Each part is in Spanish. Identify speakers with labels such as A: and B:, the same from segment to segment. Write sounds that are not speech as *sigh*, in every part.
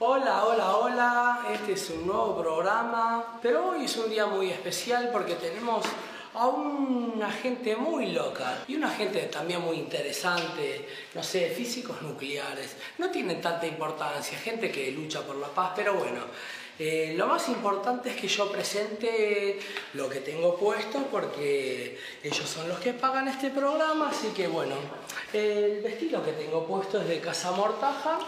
A: Hola, hola, hola, este es un nuevo programa, pero hoy es un día muy especial porque tenemos a una gente muy loca y una gente también muy interesante, no sé, físicos nucleares, no tienen tanta importancia, gente que lucha por la paz, pero bueno, eh, lo más importante es que yo presente lo que tengo puesto porque ellos son los que pagan este programa, así que bueno, el vestido que tengo puesto es de Casa Mortaja,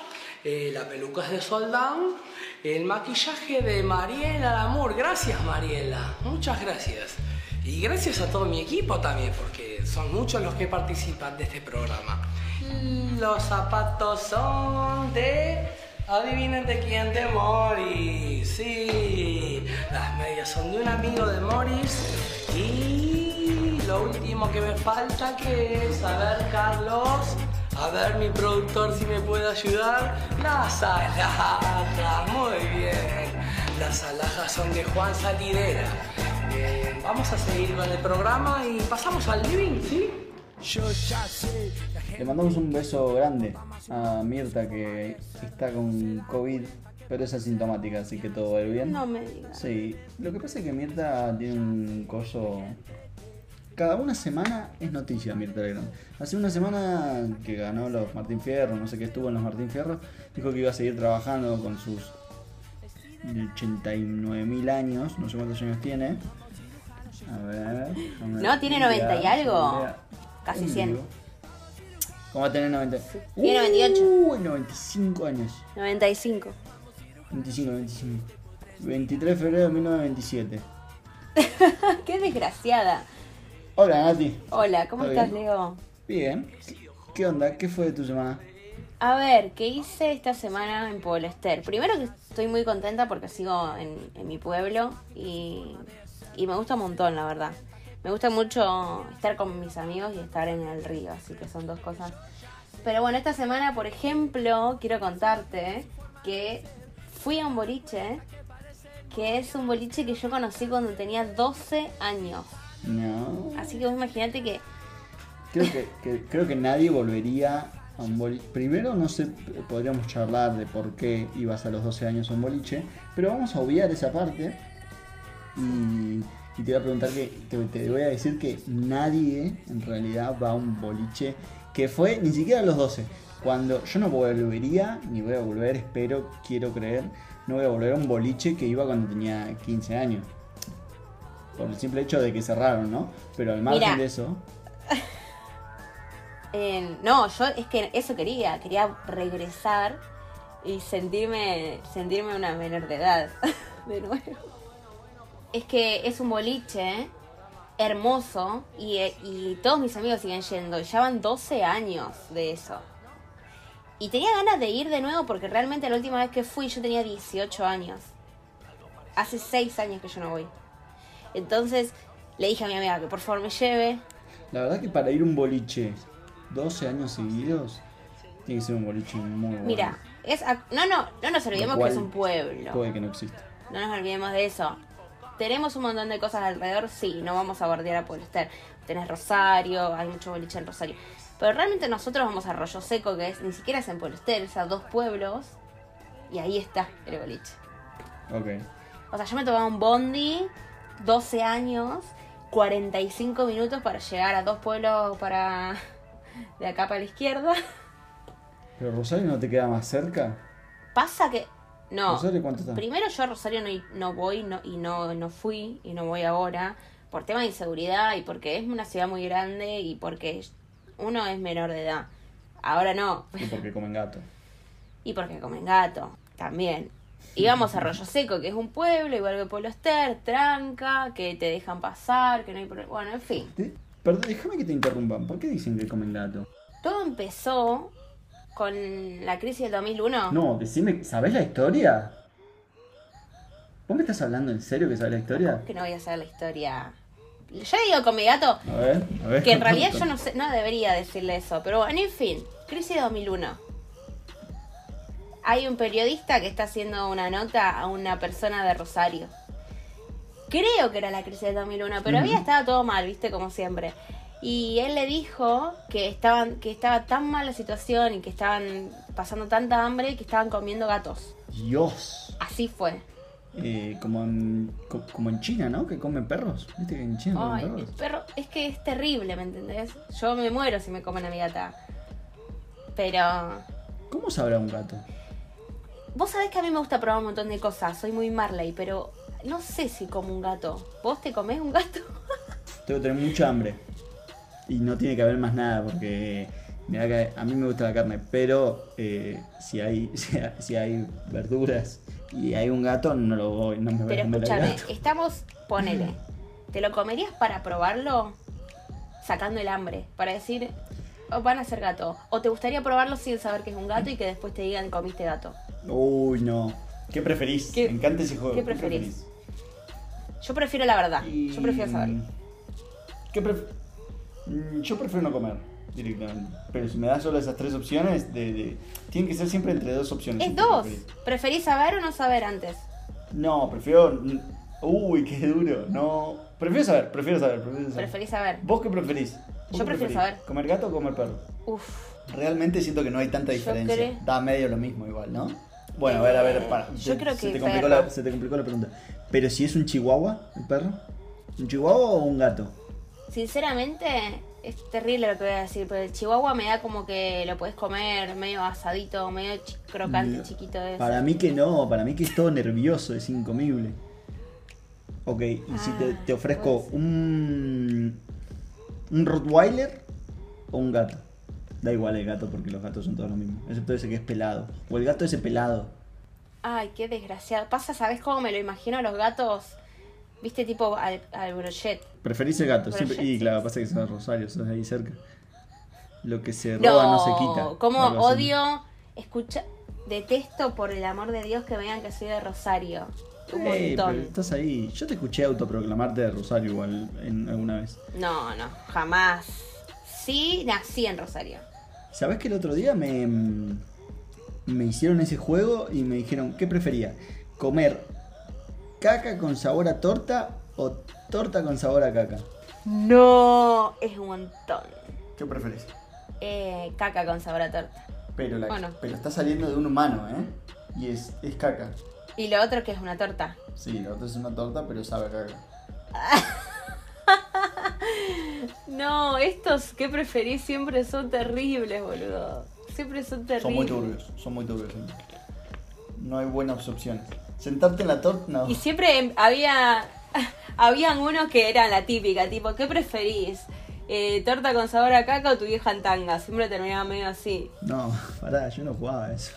A: eh, la peluca es de Soldán, el maquillaje de Mariela Lamour, gracias Mariela, muchas gracias. Y gracias a todo mi equipo también, porque son muchos los que participan de este programa. Los zapatos son de Adivinen de quién de Morris. Sí, las medias son de un amigo de Morris. Y lo último que me falta que es, a ver, Carlos, a ver mi productor si me puede ayudar. Las alhajas, muy bien. Las alhajas son de Juan Salidera. Bien, vamos a seguir con el programa y pasamos al living, ¿sí?
B: Le mandamos un beso grande a Mirta que está con COVID, pero es asintomática, así que todo va a ir bien.
C: No me digas.
B: Sí, lo que pasa es que Mirta tiene un coso. Cada una semana es noticia Mirta Legrand. Hace una semana que ganó los Martín Fierro, no sé qué estuvo en los Martín Fierro, dijo que iba a seguir trabajando con sus 89.000 años, no sé cuántos años tiene. A ver.
C: No, tiene 90 y algo. Casi
B: Uy,
C: 100.
B: digo. ¿Cómo va a tener 90?
C: Tiene 98.
B: Uy, 95 años.
C: 95.
B: 25, 25. 23 de febrero de 1927. *laughs*
C: Qué desgraciada.
B: Hola, Nati.
C: Hola, ¿cómo
B: ¿Todo
C: estás,
B: bien?
C: Leo?
B: Bien. ¿Qué onda? ¿Qué fue de tu semana?
C: A ver, ¿qué hice esta semana en Pueblo Ester? Primero que estoy muy contenta porque sigo en, en mi pueblo y, y me gusta un montón, la verdad. Me gusta mucho estar con mis amigos y estar en el río, así que son dos cosas. Pero bueno, esta semana, por ejemplo, quiero contarte que fui a un boliche, que es un boliche que yo conocí cuando tenía 12 años.
B: No.
C: Así que vos imaginate que
B: Creo que, que- creo que nadie volvería a un boliche. Primero, no sé, podríamos charlar de por qué ibas a los 12 años a un boliche, pero vamos a obviar esa parte. Y, y te voy a preguntar que, te, te voy a decir que nadie en realidad va a un boliche que fue ni siquiera a los 12. Cuando yo no volvería, ni voy a volver, espero, quiero creer, no voy a volver a un boliche que iba cuando tenía 15 años. Por el simple hecho de que cerraron, ¿no? Pero al margen de eso, *laughs*
C: Eh, no, yo es que eso quería, quería regresar y sentirme, sentirme una menor de edad *laughs* de nuevo. Es que es un boliche hermoso y, eh, y todos mis amigos siguen yendo, ya van 12 años de eso. Y tenía ganas de ir de nuevo porque realmente la última vez que fui yo tenía 18 años. Hace 6 años que yo no voy. Entonces le dije a mi amiga que por favor me lleve.
B: La verdad que para ir un boliche 12 años seguidos, tiene que ser un boliche muy bueno.
C: Mira, es no, no, no nos olvidemos que es un pueblo.
B: Puede que no exista.
C: No nos olvidemos de eso. Tenemos un montón de cosas alrededor, sí, no vamos a bordear a Pueblo Ester. Tenés Rosario, hay mucho boliche en Rosario. Pero realmente nosotros vamos a Arroyo Seco, que es ni siquiera es en Pueblo Ester, es a dos pueblos. Y ahí está el boliche.
B: Ok.
C: O sea, yo me tomaba un bondi, 12 años, 45 minutos para llegar a dos pueblos para de acá para la izquierda.
B: ¿Pero Rosario no te queda más cerca?
C: Pasa que. No.
B: ¿Rosario cuánto está?
C: Primero yo a Rosario no, no voy no, y no, no fui y no voy ahora por tema de inseguridad y porque es una ciudad muy grande y porque uno es menor de edad. Ahora no.
B: Y porque comen gato. *laughs*
C: Y porque comen gato también. Íbamos a Arroyo Seco, que es un pueblo, igual que Pueblo Ester, tranca, que te dejan pasar, que no hay problema. Bueno, en fin.
B: Perdón, déjame que te interrumpan. ¿Por qué dicen que comen gato?
C: Todo empezó con la crisis del 2001.
B: No, decime, ¿sabés la historia? ¿Vos me estás hablando en serio que sabés la historia?
C: Que no voy a saber la historia. Yo digo con mi gato,
B: A ver, a ver.
C: Que en realidad yo no sé, no debería decirle eso, pero bueno, en fin, crisis de 2001. Hay un periodista que está haciendo una nota a una persona de Rosario. Creo que era la crisis de 2001, pero había estado todo mal, viste, como siempre. Y él le dijo que estaban, que estaba tan mal la situación y que estaban pasando tanta hambre que estaban comiendo gatos.
B: Dios.
C: Así fue.
B: Eh, como, en, co- como en China, ¿no? Que comen perros. ¿Viste que en China comen
C: el
B: perros?
C: perro, es que es terrible, ¿me entendés? Yo me muero si me comen a mi gata. Pero
B: ¿Cómo sabrá un gato?
C: Vos sabés que a mí me gusta probar un montón de cosas, soy muy Marley, pero no sé si como un gato. ¿Vos te comés un gato? *laughs*
B: Tengo que tener mucha hambre. Y no tiene que haber más nada porque mirá que a mí me gusta la carne, pero eh, si, hay, *laughs* si, hay, verduras y hay un gato, no lo voy, no me voy a
C: Pero
B: comer al
C: escúchame,
B: gato.
C: estamos, ponele, ¿te lo comerías para probarlo? Sacando el hambre, para decir, "Oh, van a ser gato. O te gustaría probarlo sin saber que es un gato y que después te digan comiste gato.
B: Uy, no. ¿Qué preferís?
C: ¿Qué-
B: me encanta ese juego.
C: qué preferís? Yo prefiero la verdad,
B: Y-
C: yo prefiero saberlo.
B: ¿Qué pref- Mm, Yo prefiero no comer directamente. Pero si me das solo esas tres opciones, de, de- tienen que ser siempre entre dos opciones.
C: Es
B: ¿Qué
C: dos.
B: preferís?
C: ¿Preferís saber o no saber antes?
B: No, prefiero. Uy, qué duro. No. Prefiero saber, prefiero saber. Prefiero saber.
C: Preferís saber.
B: ¿Vos qué preferís? ¿Vos
C: Yo
B: qué
C: prefiero
B: preferís?
C: saber.
B: ¿Comer gato o comer perro?
C: Uf.
B: Realmente siento que no hay tanta
C: Yo
B: diferencia.
C: creo-
B: Da medio lo mismo igual, ¿no? Bueno, a ver, a ver, para.
C: yo
B: se-
C: creo
B: se
C: que
B: te, complicó
C: perro.
B: la, se te complicó la pregunta. Pero si es un chihuahua, el perro. ¿Un chihuahua o un gato?
C: Sinceramente, es terrible lo que voy a decir, pero el chihuahua me da como que lo puedes comer medio asadito, medio chi- crocante,
B: No.
C: chiquito de eso.
B: Para mí que no, para mí que es todo nervioso, es incomible. Ok, y si te,
C: Ah,
B: te ofrezco un. un Rottweiler o un gato. Da igual el gato porque los gatos son todos lo mismo, excepto ese que es pelado. O el gato ese pelado.
C: Ay, qué desgraciado. Pasa, ¿sabes cómo me lo imagino a los gatos? Viste, tipo al, al brochet.
B: Preferís el gato, siempre. Y claro, pasa que sos de Rosario, sos ahí cerca. Lo que se roba no, se quita.
C: como odio, escucha, detesto por el amor de Dios que vean que soy de Rosario. Un montón.
B: estás ahí. Yo te escuché autoproclamarte de Rosario igual en, alguna vez.
C: No, no, jamás. Sí, nací en Rosario.
B: ¿Sabés que el otro día me, me hicieron ese juego y me dijeron, ¿qué prefería? ¿Comer caca con sabor a torta o torta con sabor a caca?
C: No, es un montón.
B: ¿Qué preferís?
C: Eh, caca con sabor a torta.
B: Pero, la,
C: Bueno.
B: pero está saliendo de un humano, ¿eh? Y es, es caca.
C: Y lo otro que es una torta.
B: Sí, la otra es una torta, pero sabe a caca. *laughs*
C: No, estos que preferís siempre son terribles, boludo. Siempre son terribles.
B: Son muy turbios, son muy turbios. ¿eh? No hay buenas opciones. Sentarte en la torta, no.
C: Y siempre em, había *laughs* habían unos que eran la típica, tipo, ¿qué preferís? Eh, ¿Torta con sabor a caca o tu vieja en tanga? Siempre terminaba medio así.
B: No, *laughs* pará, yo no jugaba eso.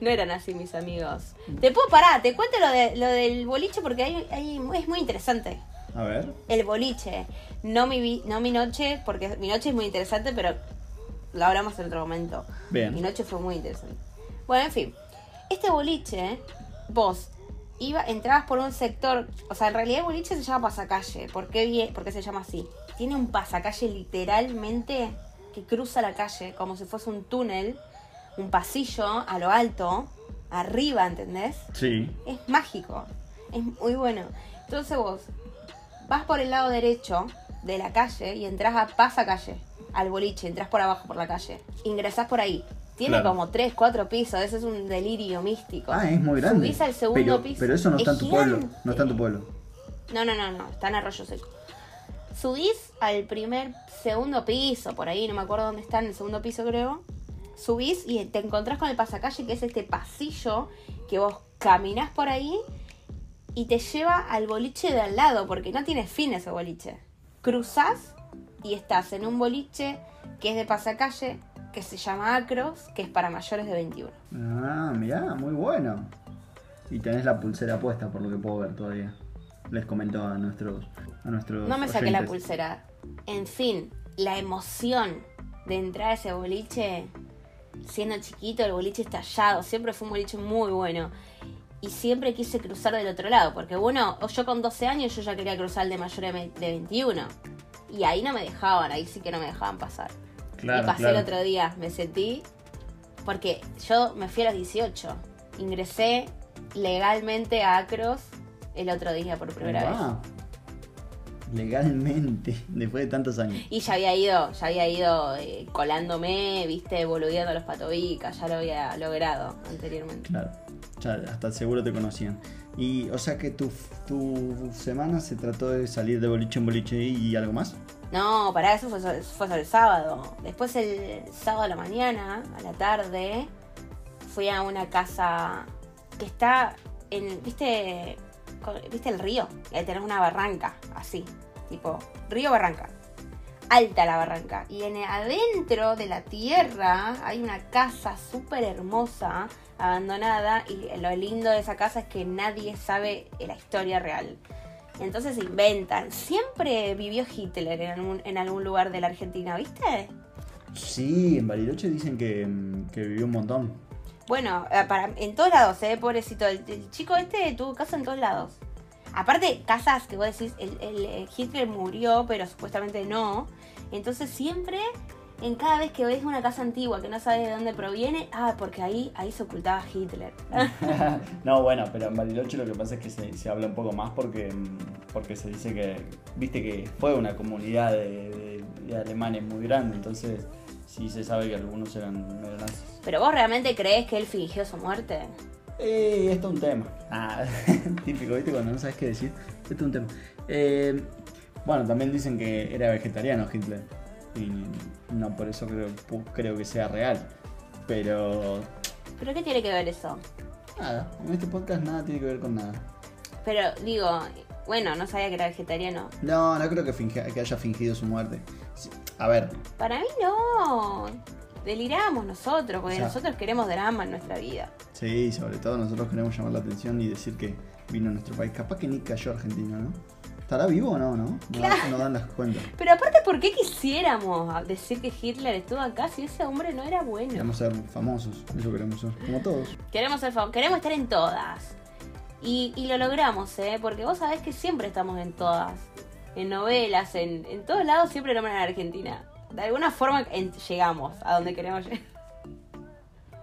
C: No eran así mis amigos. Te puedo parar, te cuento lo, de, lo del boliche porque hay, hay- es muy interesante.
B: A ver.
C: El boliche. No mi, vi- no mi noche, porque mi noche es muy interesante, pero lo hablamos en otro momento.
B: Bien.
C: Mi noche fue muy interesante. Bueno, en fin. Este boliche, vos iba, entrabas por un sector, o sea, en realidad el boliche se llama pasacalle. ¿Por qué, por qué se llama así? Tiene un pasacalle literalmente que cruza la calle, como si fuese un túnel, un pasillo a lo alto, arriba, ¿entendés?
B: Sí.
C: Es mágico. Es muy bueno. Entonces vos vas por el lado derecho de la calle y entras a pasacalle, al boliche, entras por abajo por la calle. Ingresás por ahí. Tiene
B: Claro.
C: como tres, cuatro pisos, ese es un delirio místico.
B: Ah, es muy grande.
C: Subís al segundo
B: pero,
C: piso.
B: Pero eso no está en
C: Es
B: tu pueblo. No está en tu pueblo.
C: No, no, no, no, está en Arroyo Seco. Subís al primer, segundo piso, por ahí, no me acuerdo dónde está, en el segundo piso creo. Subís y te encontrás con el pasacalle, que es este pasillo que vos caminás por ahí y te lleva al boliche de al lado, porque no tiene fin ese boliche. Cruzás y estás en un boliche que es de pasacalle, que se llama Acros, que es para mayores de 21.
B: Ah, mirá, muy bueno. Y tenés la pulsera puesta, por lo que puedo ver todavía. Les comento a nuestros, a nuestros
C: No me saqué la pulsera. En fin, la emoción de entrar a ese boliche, siendo chiquito, el boliche estallado, siempre fue un boliche muy bueno. Y siempre quise cruzar del otro lado, porque bueno, yo con 12 años yo ya quería cruzar el de mayor de de 21. Y ahí no me dejaban, ahí sí que no me dejaban pasar.
B: Claro,
C: y pasé
B: claro.
C: el otro día, me sentí, porque yo me fui a los 18. Ingresé legalmente a Acros el otro día por primera vez.
B: Legalmente *laughs* después de tantos años.
C: Y ya había ido, ya había ido eh, colándome, viste, boludeando a los patobicas, ya lo había logrado anteriormente.
B: Claro, ya hasta seguro te conocían. Y, o sea que tu, tu semana se trató de salir de boliche en boliche y algo más.
C: No, para eso fue, fue sobre el sábado. Después el sábado a la mañana, a la tarde, fui a una casa que está en, ¿viste? ¿Viste el río? Y ahí tenés una barranca, así, tipo, río barranca. Alta la barranca. Y en adentro de la tierra hay una casa súper hermosa, abandonada. Y lo lindo de esa casa es que nadie sabe la historia real. Entonces inventan. Siempre vivió Hitler en algún, en algún lugar de la Argentina, ¿viste?
B: Sí, en Bariloche dicen que, que vivió un montón.
C: Bueno, eh, para, en todos lados, ¿eh? Pobrecito. El, el chico este tuvo casa en todos lados. Aparte, casas que vos decís, el, el- el Hitler murió, pero supuestamente no. Entonces siempre, en cada vez que ves una casa antigua que no sabes de dónde proviene, ah, porque ahí, ahí se ocultaba Hitler. *laughs* *laughs*
B: no, bueno, pero en Bariloche lo que pasa es que se, habla un poco más porque, mm, porque se dice que, viste que fue una comunidad de alemanes muy grande, entonces sí se sabe que algunos eran, eran nazis.
C: pero vos realmente crees que él fingió su muerte?
B: Eh, esto es un tema. Ah, *laughs* típico, ¿viste? Cuando no sabes qué decir. Esto es un tema. Eh, bueno, también dicen que era vegetariano Hitler. Y no por eso creo, creo que sea real. Pero
C: ¿Pero qué tiene que ver eso?
B: nada, en este podcast nada tiene que ver con nada.
C: Pero digo, bueno, no sabía que era vegetariano.
B: No, no creo que, haya fingido su muerte. A ver,
C: Para mí no. Deliramos nosotros, porque
B: O sea-
C: nosotros queremos drama en nuestra vida.
B: sí, sobre todo nosotros queremos llamar la atención y decir que vino a nuestro país. Capaz que ni cayó argentino, ¿no? ¿Estará vivo o no? No, no, no dan las cuentas.
C: Pero aparte, ¿por qué quisiéramos decir que Hitler estuvo acá si ese hombre no era bueno?
B: Queremos ser famosos, eso queremos ser, como todos.
C: Queremos ser fam- queremos estar en todas. Y, y lo logramos, ¿eh? Porque vos sabés que siempre estamos en todas. En novelas, en, en todos lados siempre nombran a Argentina. De alguna forma llegamos a donde queremos llegar.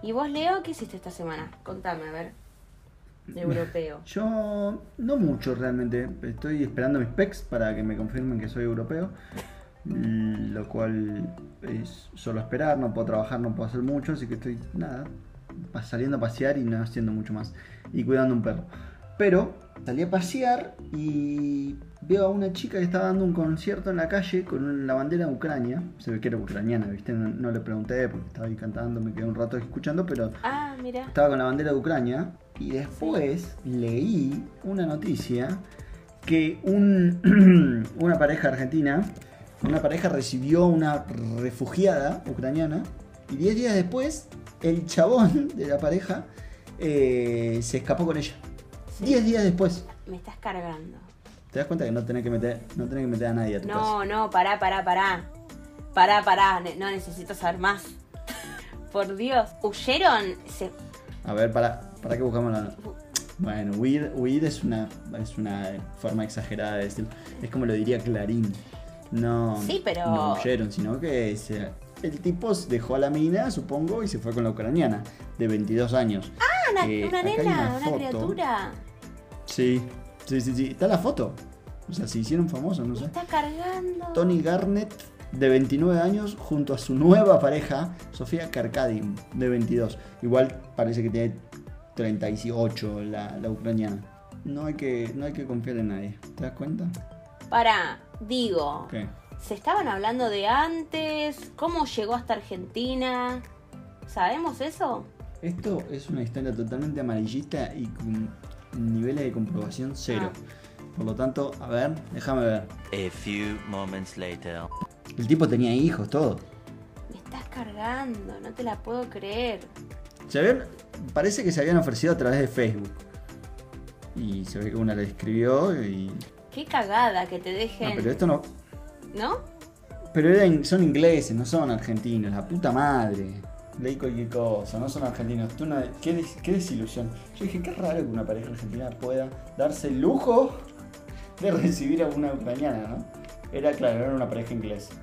C: ¿Y vos, Leo, qué hiciste esta semana? Contame, a ver. Europeo. *laughs*
B: Yo no mucho realmente. Estoy esperando mis pecs para que me confirmen que soy europeo. mm, Lo cual es solo esperar, no puedo trabajar, no puedo hacer mucho, así que estoy nada, saliendo a pasear y no haciendo mucho más. Y cuidando un perro. Pero salí a pasear y veo a una chica que estaba dando un concierto en la calle con la bandera de Ucrania. Se ve que era ucraniana, ¿viste? No, no le pregunté porque estaba ahí cantando, me quedé un rato escuchando, pero
C: Ah, mira.
B: estaba con la bandera de Ucrania y después leí una noticia que un- *clears throat* una pareja argentina, una pareja recibió una refugiada ucraniana y 10 días después el chabón de la pareja eh, se escapó con ella. 10 días después.
C: Me estás cargando.
B: ¿Te das cuenta que no tenés que meter, no tenés que meter a nadie a tu casa?
C: No, no, pará, pará, pará. Pará, pará. Ne- No necesito saber más. *laughs* Por Dios. Huyeron. Se...
B: A ver, para, para que buscamos la. Bueno, huir, huir es una es una forma exagerada de decirlo. Es como lo diría Clarín. No,
C: Sí, pero-
B: no huyeron, sino que se- el tipo dejó a la mina, supongo, y se fue con la ucraniana, de 22 años.
C: Ah, una,
B: Eh,
C: una nena,
B: una
C: criatura.
B: Sí, sí, sí, sí. Está la foto. O sea, se hicieron famosos, no sé.
C: está cargando.
B: Tony Garnett, de 29 años, junto a su nueva pareja, Sofía Karkadim, de 22. Igual parece que tiene 38 la, la ucraniana. No hay, que, no hay que confiar en nadie. ¿Te das cuenta?
C: Pará, digo.
B: ¿Qué?
C: ¿Se estaban hablando de antes? ¿Cómo llegó hasta Argentina? ¿Sabemos eso?
B: Esto es una historia totalmente amarillista y con niveles de comprobación cero. Por lo tanto, a ver, déjame ver.
D: A few moments later.
B: El tipo tenía hijos, todo.
C: Me estás cargando, no te la puedo creer.
B: Se habían- parece que se habían ofrecido a través de Facebook. Y se ve que una le escribió y...
C: Qué cagada que te
B: No,
C: dejen.
B: pero esto no,
C: ¿No?
B: Pero eran- son ingleses, no son argentinos, la puta madre. Leí cualquier cosa, no son argentinos. Tú qué, des- qué desilusión. Yo dije, qué raro que una pareja argentina pueda darse el lujo de recibir a una ucraniana, ¿no? Era, claro, era una pareja inglesa.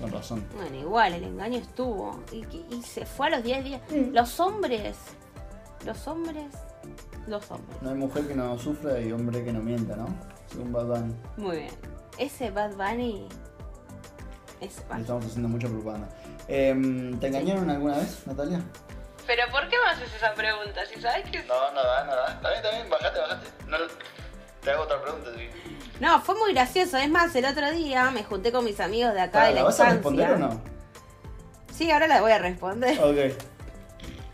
B: Con razón.
C: Bueno, igual, el engaño estuvo. Y, y- y se fue a los 10 días.
B: Mm.
C: Los hombres. Los hombres. Los hombres.
B: No hay mujer que no sufra y hombre que no mienta, ¿no? Según Bad Bunny.
C: Muy bien. Ese Bad Bunny.
B: Estamos haciendo mucha propaganda. Em, ¿Te engañaron alguna vez, Natalia?
C: Pero ¿por qué me haces esa pregunta? Si sabes que.
B: No, nada, nada. Está bien, está bien, bajate, bajate. No, te hago otra pregunta, sí.
C: No, fue muy gracioso. Es más, el otro día me junté con mis amigos de acá de la
B: ¿La vas a responder o no?
C: Sí, ahora la voy a responder.
B: Ok.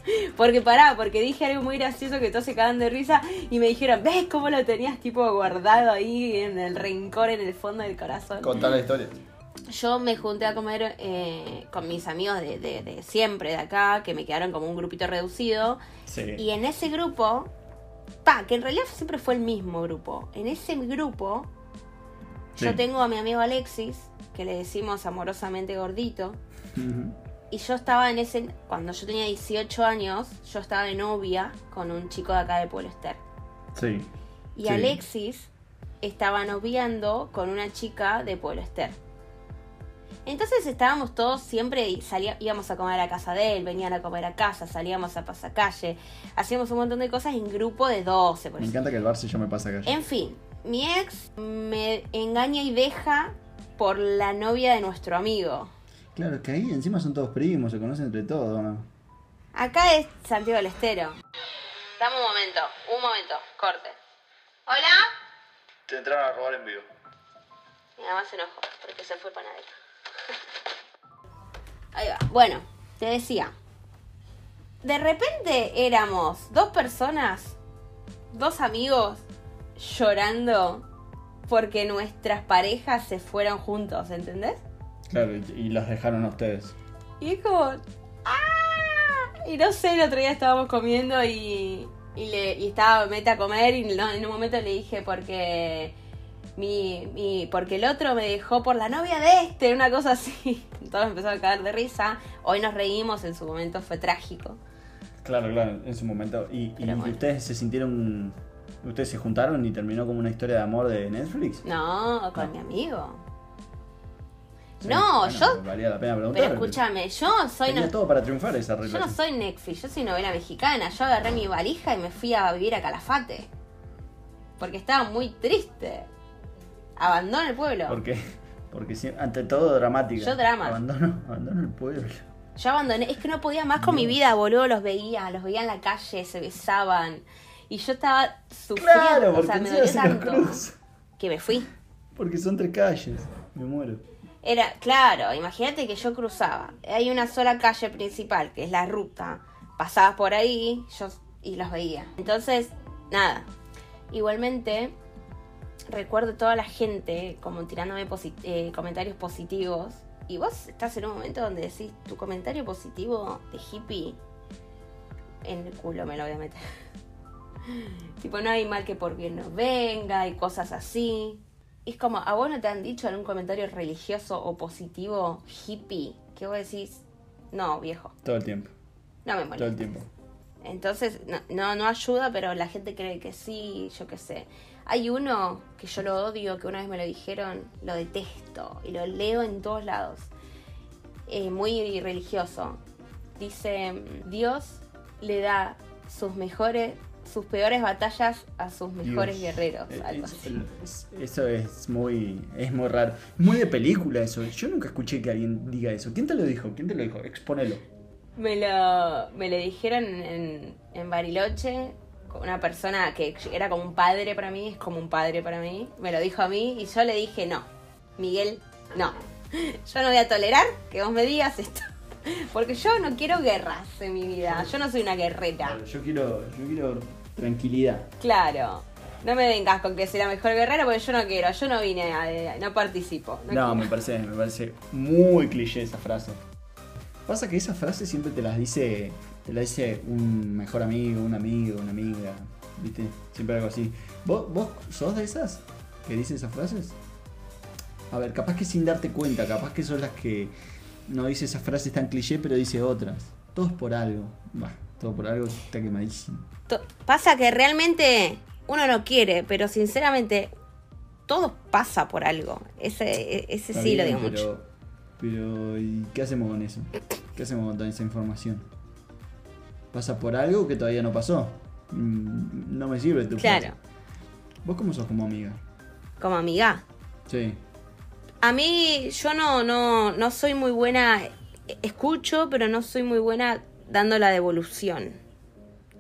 B: *laughs*
C: Porque pará, porque dije algo muy gracioso que todos se cagan de risa y me dijeron, ¿ves cómo lo tenías tipo guardado ahí en el rencor, en el fondo del corazón?
B: Contá la historia.
C: Yo me junté a comer eh, con mis amigos de, de- de siempre de acá, que me quedaron como un grupito reducido.
B: Sí.
C: Y en ese grupo, pa, que en realidad siempre fue el mismo grupo. En ese grupo, yo tengo a mi amigo Alexis, que le decimos amorosamente gordito. Y yo estaba en ese, cuando yo tenía 18 años, yo estaba de novia con un chico de acá de Pueblo Ester.
B: Sí.
C: Y
B: Sí.
C: Alexis estaba noviando con una chica de Pueblo Ester. Entonces estábamos todos siempre y salía, íbamos a comer a casa de él, venían a comer a casa, salíamos a pasacalle, hacíamos un montón de cosas en grupo de 12, por
B: Me
C: ejemplo.
B: encanta que el bar se llame Pasacalle.
C: En fin, mi ex me engaña y deja por la novia de nuestro amigo.
B: Claro, es que ahí encima son todos primos, se conocen entre todos, ¿no?
C: Acá es Santiago del Estero. Dame un momento, un momento, corte. Hola.
B: Te entraron a robar en vivo.
C: Mi mamá se enojó porque se fue panadera. Ahí va. Bueno, te decía. De repente éramos dos personas, dos amigos, llorando porque nuestras parejas se fueron juntos, ¿entendés?
B: Claro, y, los dejaron a ustedes.
C: Y es como. ¡Ah! Y no sé, el otro día estábamos comiendo y, y, le, y estaba meta a comer y en un momento le dije porque. Mi, mi, porque el otro me dejó por la novia de este, una cosa así. *laughs* Todos empezaron a caer de risa. Hoy nos reímos, en su momento fue trágico.
B: Claro, claro, en su momento. ¿Y, y
C: Pero bueno.
B: ustedes se sintieron... ¿Ustedes se juntaron y terminó como una historia de amor de Netflix?
C: No, con
B: No.
C: mi amigo.
B: Sí,
C: no,
B: bueno,
C: yo.
B: Valía la pena preguntar.
C: Pero escúchame, yo soy.
B: Tenía
C: no-
B: todo para triunfar esa
C: Yo
B: relación.
C: no soy Netflix, yo soy novela mexicana. Yo agarré mi valija y me fui a vivir a Calafate. Porque estaba muy triste. Abandono el pueblo.
B: ¿Por qué? Porque ante todo dramática.
C: Yo drama.
B: Abandono, abandono el pueblo.
C: Yo abandoné, es que no podía más con mi vida, boludo. Los veía, los veía en la calle, se besaban. Y yo estaba sufriendo.
B: Claro,
C: o sea, me dolió tanto.
B: cruza.
C: Que me fui.
B: Porque son tres calles. Me muero.
C: Era, claro, imagínate que yo cruzaba. Hay una sola calle principal, que es la ruta. Pasabas por ahí yo, y los veía. Entonces, nada. Igualmente, recuerdo toda la gente como tirándome eh, comentarios positivos. Y vos estás en un momento donde decís, tu comentario positivo de hippie, en el culo me lo voy a meter. *laughs* tipo, no hay mal que por bien no venga y cosas así. Es como, ¿a vos no te han dicho algún comentario religioso o positivo hippie? Que vos decís, no, viejo,
B: Todo el tiempo.
C: no me
B: Todo el
C: molesta.
B: tiempo.
C: Entonces, no, no, no ayuda, pero la gente cree que sí, yo qué sé. Hay uno que yo lo odio, que una vez me lo dijeron, lo detesto y lo leo en todos lados. Eh, muy religioso. Dice, Dios le da sus mejores, sus peores batallas a sus mejores
B: Dios.
C: guerreros.
B: Eh,
C: algo así.
B: es- eso es muy, es muy raro. Muy de película eso. Yo nunca escuché que alguien diga eso. ¿Quién te lo dijo? ¿Quién te lo dijo? Exponelo.
C: Me lo, me lo dijeron en, en Bariloche, una persona que era como un padre para mí, es como un padre para mí, me lo dijo a mí y yo le dije, no, Miguel, no, yo no voy a tolerar que vos me digas esto, porque yo no quiero guerras en mi vida, yo no soy una guerrera,
B: Yo quiero, yo quiero tranquilidad.
C: claro. No me vengas con que sea la mejor guerrera porque yo no quiero, yo no vine a, no participo. No,
B: No, me parece, me parece muy cliché esa frase. Pasa que esas frases siempre te las dice, te las dice un mejor amigo, un amigo, una amiga, ¿viste? Siempre algo así. ¿Vos, vos sos de esas que dicen esas frases? A ver, capaz que sin darte cuenta, capaz que son las que no dice esas frases tan cliché, pero dice otras. Todo es por algo. Bah, todo por algo está quemadísimo.
C: Pasa que realmente uno no quiere, pero sinceramente todo pasa por algo. Ese, ese
B: Está
C: sí lo digo
B: pero,
C: mucho.
B: Pero, ¿y qué hacemos con eso? ¿Qué hacemos con toda esa información? ¿Pasa por algo que todavía no pasó? Mm, No me sirve tu
C: Claro.
B: ¿Vos cómo sos como amiga?
C: como amiga.
B: Sí.
C: A mí, yo no, no, no soy muy buena, escucho, pero no soy muy buena dando la devolución.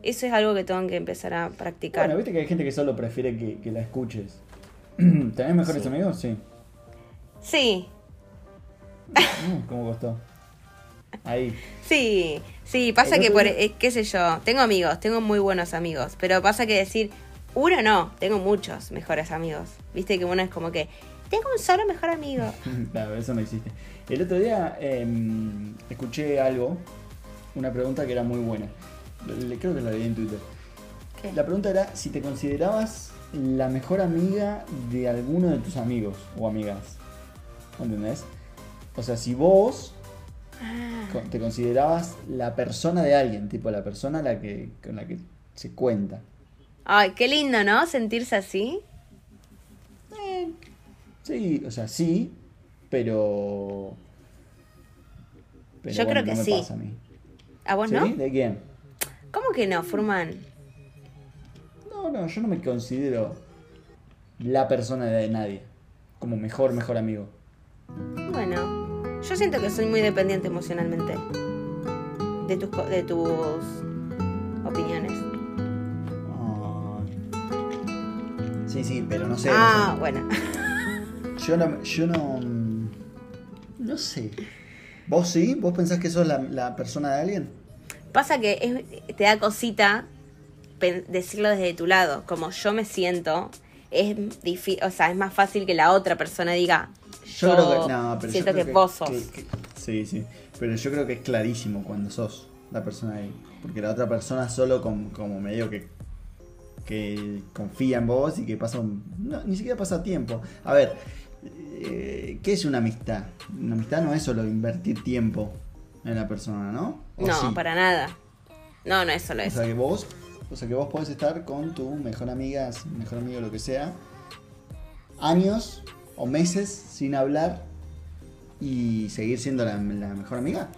C: Eso es algo que tengo que empezar a practicar.
B: Bueno, viste que hay gente que solo prefiere que, que la escuches. *clears throat* ¿Tenés mejores
C: Sí.
B: amigos? Sí.
C: Sí, *laughs*
B: ¿Cómo costó? Ahí.
C: sí, sí, pasa que por, eh, qué sé yo, tengo amigos, tengo muy buenos amigos, pero pasa que decir, uno no, tengo muchos mejores amigos. Viste que uno es como que, tengo un solo mejor amigo. *laughs*
B: Claro, eso no existe. El otro día em, escuché algo, una pregunta que era muy buena. Le- Creo que la leí en Twitter.
C: ¿Qué?
B: La pregunta era si te considerabas la mejor amiga de alguno de tus amigos o amigas. ¿Entendés? O sea, si vos
C: Ah,
B: te considerabas la persona de alguien, tipo la persona a la que, con la que se cuenta.
C: Ay, qué lindo, ¿no? Sentirse así.
B: Sí, o sea, sí, pero... pero
C: Yo creo que
B: no me
C: sí.
B: pasa a mí.
C: ¿A vos
B: ¿Sí?
C: no?
B: ¿De quién?
C: ¿Cómo que no, Furman?
B: No, no, yo no me considero la persona de nadie. Como mejor, mejor amigo.
C: Bueno, yo siento que soy muy dependiente emocionalmente de tus, de tus opiniones.
B: Sí, sí, pero no sé. no
C: ah, bueno. *laughs*
B: Yo no, yo no. No sé. ¿Vos sí? ¿Vos pensás que sos la, la persona de alguien?
C: Pasa que es- te da cosita decirlo desde tu lado, como yo me siento, es difícil, o sea, es más fácil que la otra persona diga, yo,
B: Yo, creo que. No, pero yo
C: siento
B: creo
C: que, vos sos.
B: que- que- sí, sí. Pero yo creo que es clarísimo cuando sos la persona ahí. Porque la otra persona solo com- como medio que. que confía en vos y que pasa. un- no, ni siquiera pasa tiempo. A ver, eh, ¿qué es una amistad? Una amistad no es solo invertir tiempo en la persona, ¿no? ¿O
C: No,
B: sí?
C: para nada. No, no es solo
B: O
C: eso.
B: sea que vos, o sea que vos podés estar con tu mejor amiga, mejor amigo, lo que sea, años o meses sin hablar y seguir siendo la, la mejor amiga.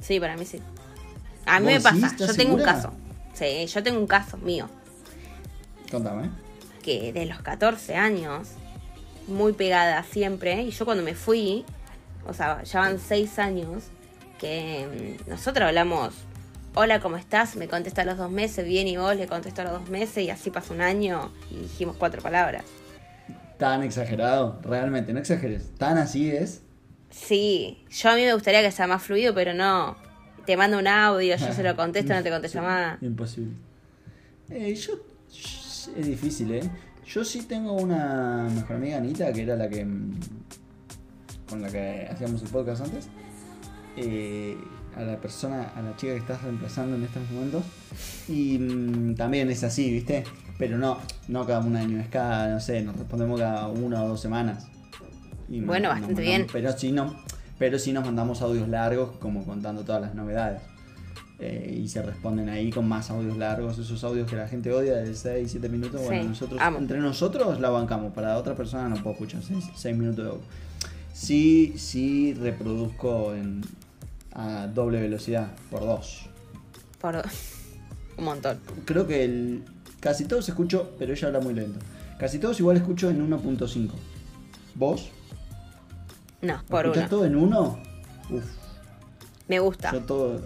C: Sí, para mí sí. A mí
B: ¿Vos
C: me pasa,
B: ¿Estás
C: yo tengo un caso. Sí, yo tengo un caso mío.
B: Contame.
C: que de los 14 años, muy pegada siempre, y yo cuando me fui, o sea, ya van 6 años, que mm, nosotros hablamos, hola, ¿cómo estás? Me contesta a los dos meses, bien, y vos le contesto a los dos meses, y así pasó un año, y dijimos cuatro palabras.
B: Tan exagerado, realmente, no exageres. Tan así es.
C: Sí, yo a mí me gustaría que sea más fluido, pero no. Te mando un audio, yo se lo contesto, no te contesta *laughs*
B: Sí,
C: más.
B: Imposible. Eh, yo. Es difícil, ¿eh? Yo sí tengo una mejor amiga, Anita, que era la que. mm, con la que hacíamos el podcast antes. Eh, a la persona, a la chica que estás reemplazando en estos momentos. Y mm, también es así, ¿viste? Pero no, no cada un año, es cada, no sé, nos respondemos cada una o dos semanas. Y
C: Bueno,
B: nos
C: bastante
B: mandamos-
C: bien.
B: Pero sí, no, pero sí nos mandamos audios largos, como contando todas las novedades. Eh, y se responden ahí con más audios largos, esos audios que la gente odia de 6, 7 minutos. Bueno,
C: Sí,
B: nosotros,
C: amo.
B: entre nosotros la bancamos, para otra persona no puedo escuchar 6, minutos de audio. Sí, sí reproduzco en, a doble velocidad, por dos.
C: Por *laughs* un montón.
B: Creo que el, casi todos escucho, pero ella habla muy lento. Casi todos igual escucho en 1.5. ¿Vos?
C: No, por
B: ¿Escuchás
C: uno.
B: todo en 1? Uf,
C: Me gusta.
B: yo todo.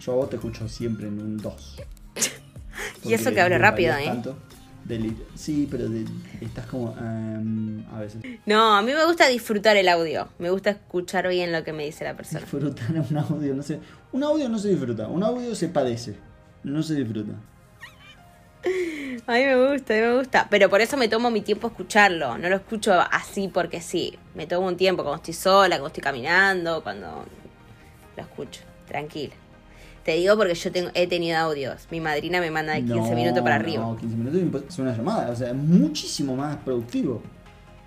B: Yo a vos te escucho siempre en un 2. *laughs*
C: Y eso que hablo rápido, ¿eh?
B: Sí, pero de- estás como. em, a veces.
C: No, a mí me gusta disfrutar el audio. Me gusta escuchar bien lo que me dice la persona.
B: Disfrutar un audio, no sé. Un audio no se disfruta, un audio se padece, no se disfruta. *laughs*
C: A mí me gusta, a mí me gusta. Pero por eso me tomo mi tiempo a escucharlo. No lo escucho así porque sí. Me tomo un tiempo cuando estoy sola, cuando estoy caminando, cuando lo escucho. Tranquila. Te digo porque yo tengo, he tenido audios. Mi madrina me manda de 15
B: No,
C: minutos para arriba.
B: No, 15 minutos es una llamada, o sea, es muchísimo más productivo.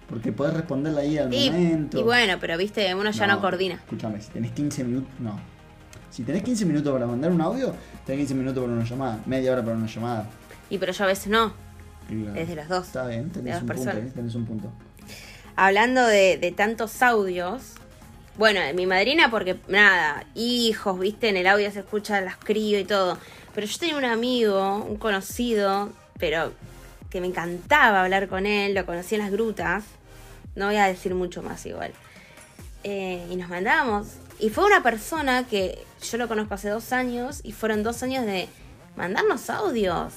B: Porque podés responderla ahí al
C: Y,
B: momento.
C: y bueno, pero viste, uno ya no, coordina.
B: Escúchame, si tenés 15 minutos, no. Si tenés 15 minutos para mandar un audio, tenés 15 minutos para una llamada, media hora para una llamada.
C: Y pero yo a veces no.
B: Claro,
C: Desde las dos.
B: Está bien, tenés
C: las
B: un punto,
C: personas.
B: ahí, tenés un punto.
C: Hablando de, de tantos audios. Bueno, mi madrina porque, nada, hijos, viste, en el audio se escucha, las crío y todo. Pero yo tenía un amigo, un conocido, pero que me encantaba hablar con él, lo conocí en las grutas. No voy a decir mucho más igual. Eh, y nos mandábamos. Y fue una persona que yo lo conozco hace dos años y fueron dos años de mandarnos audios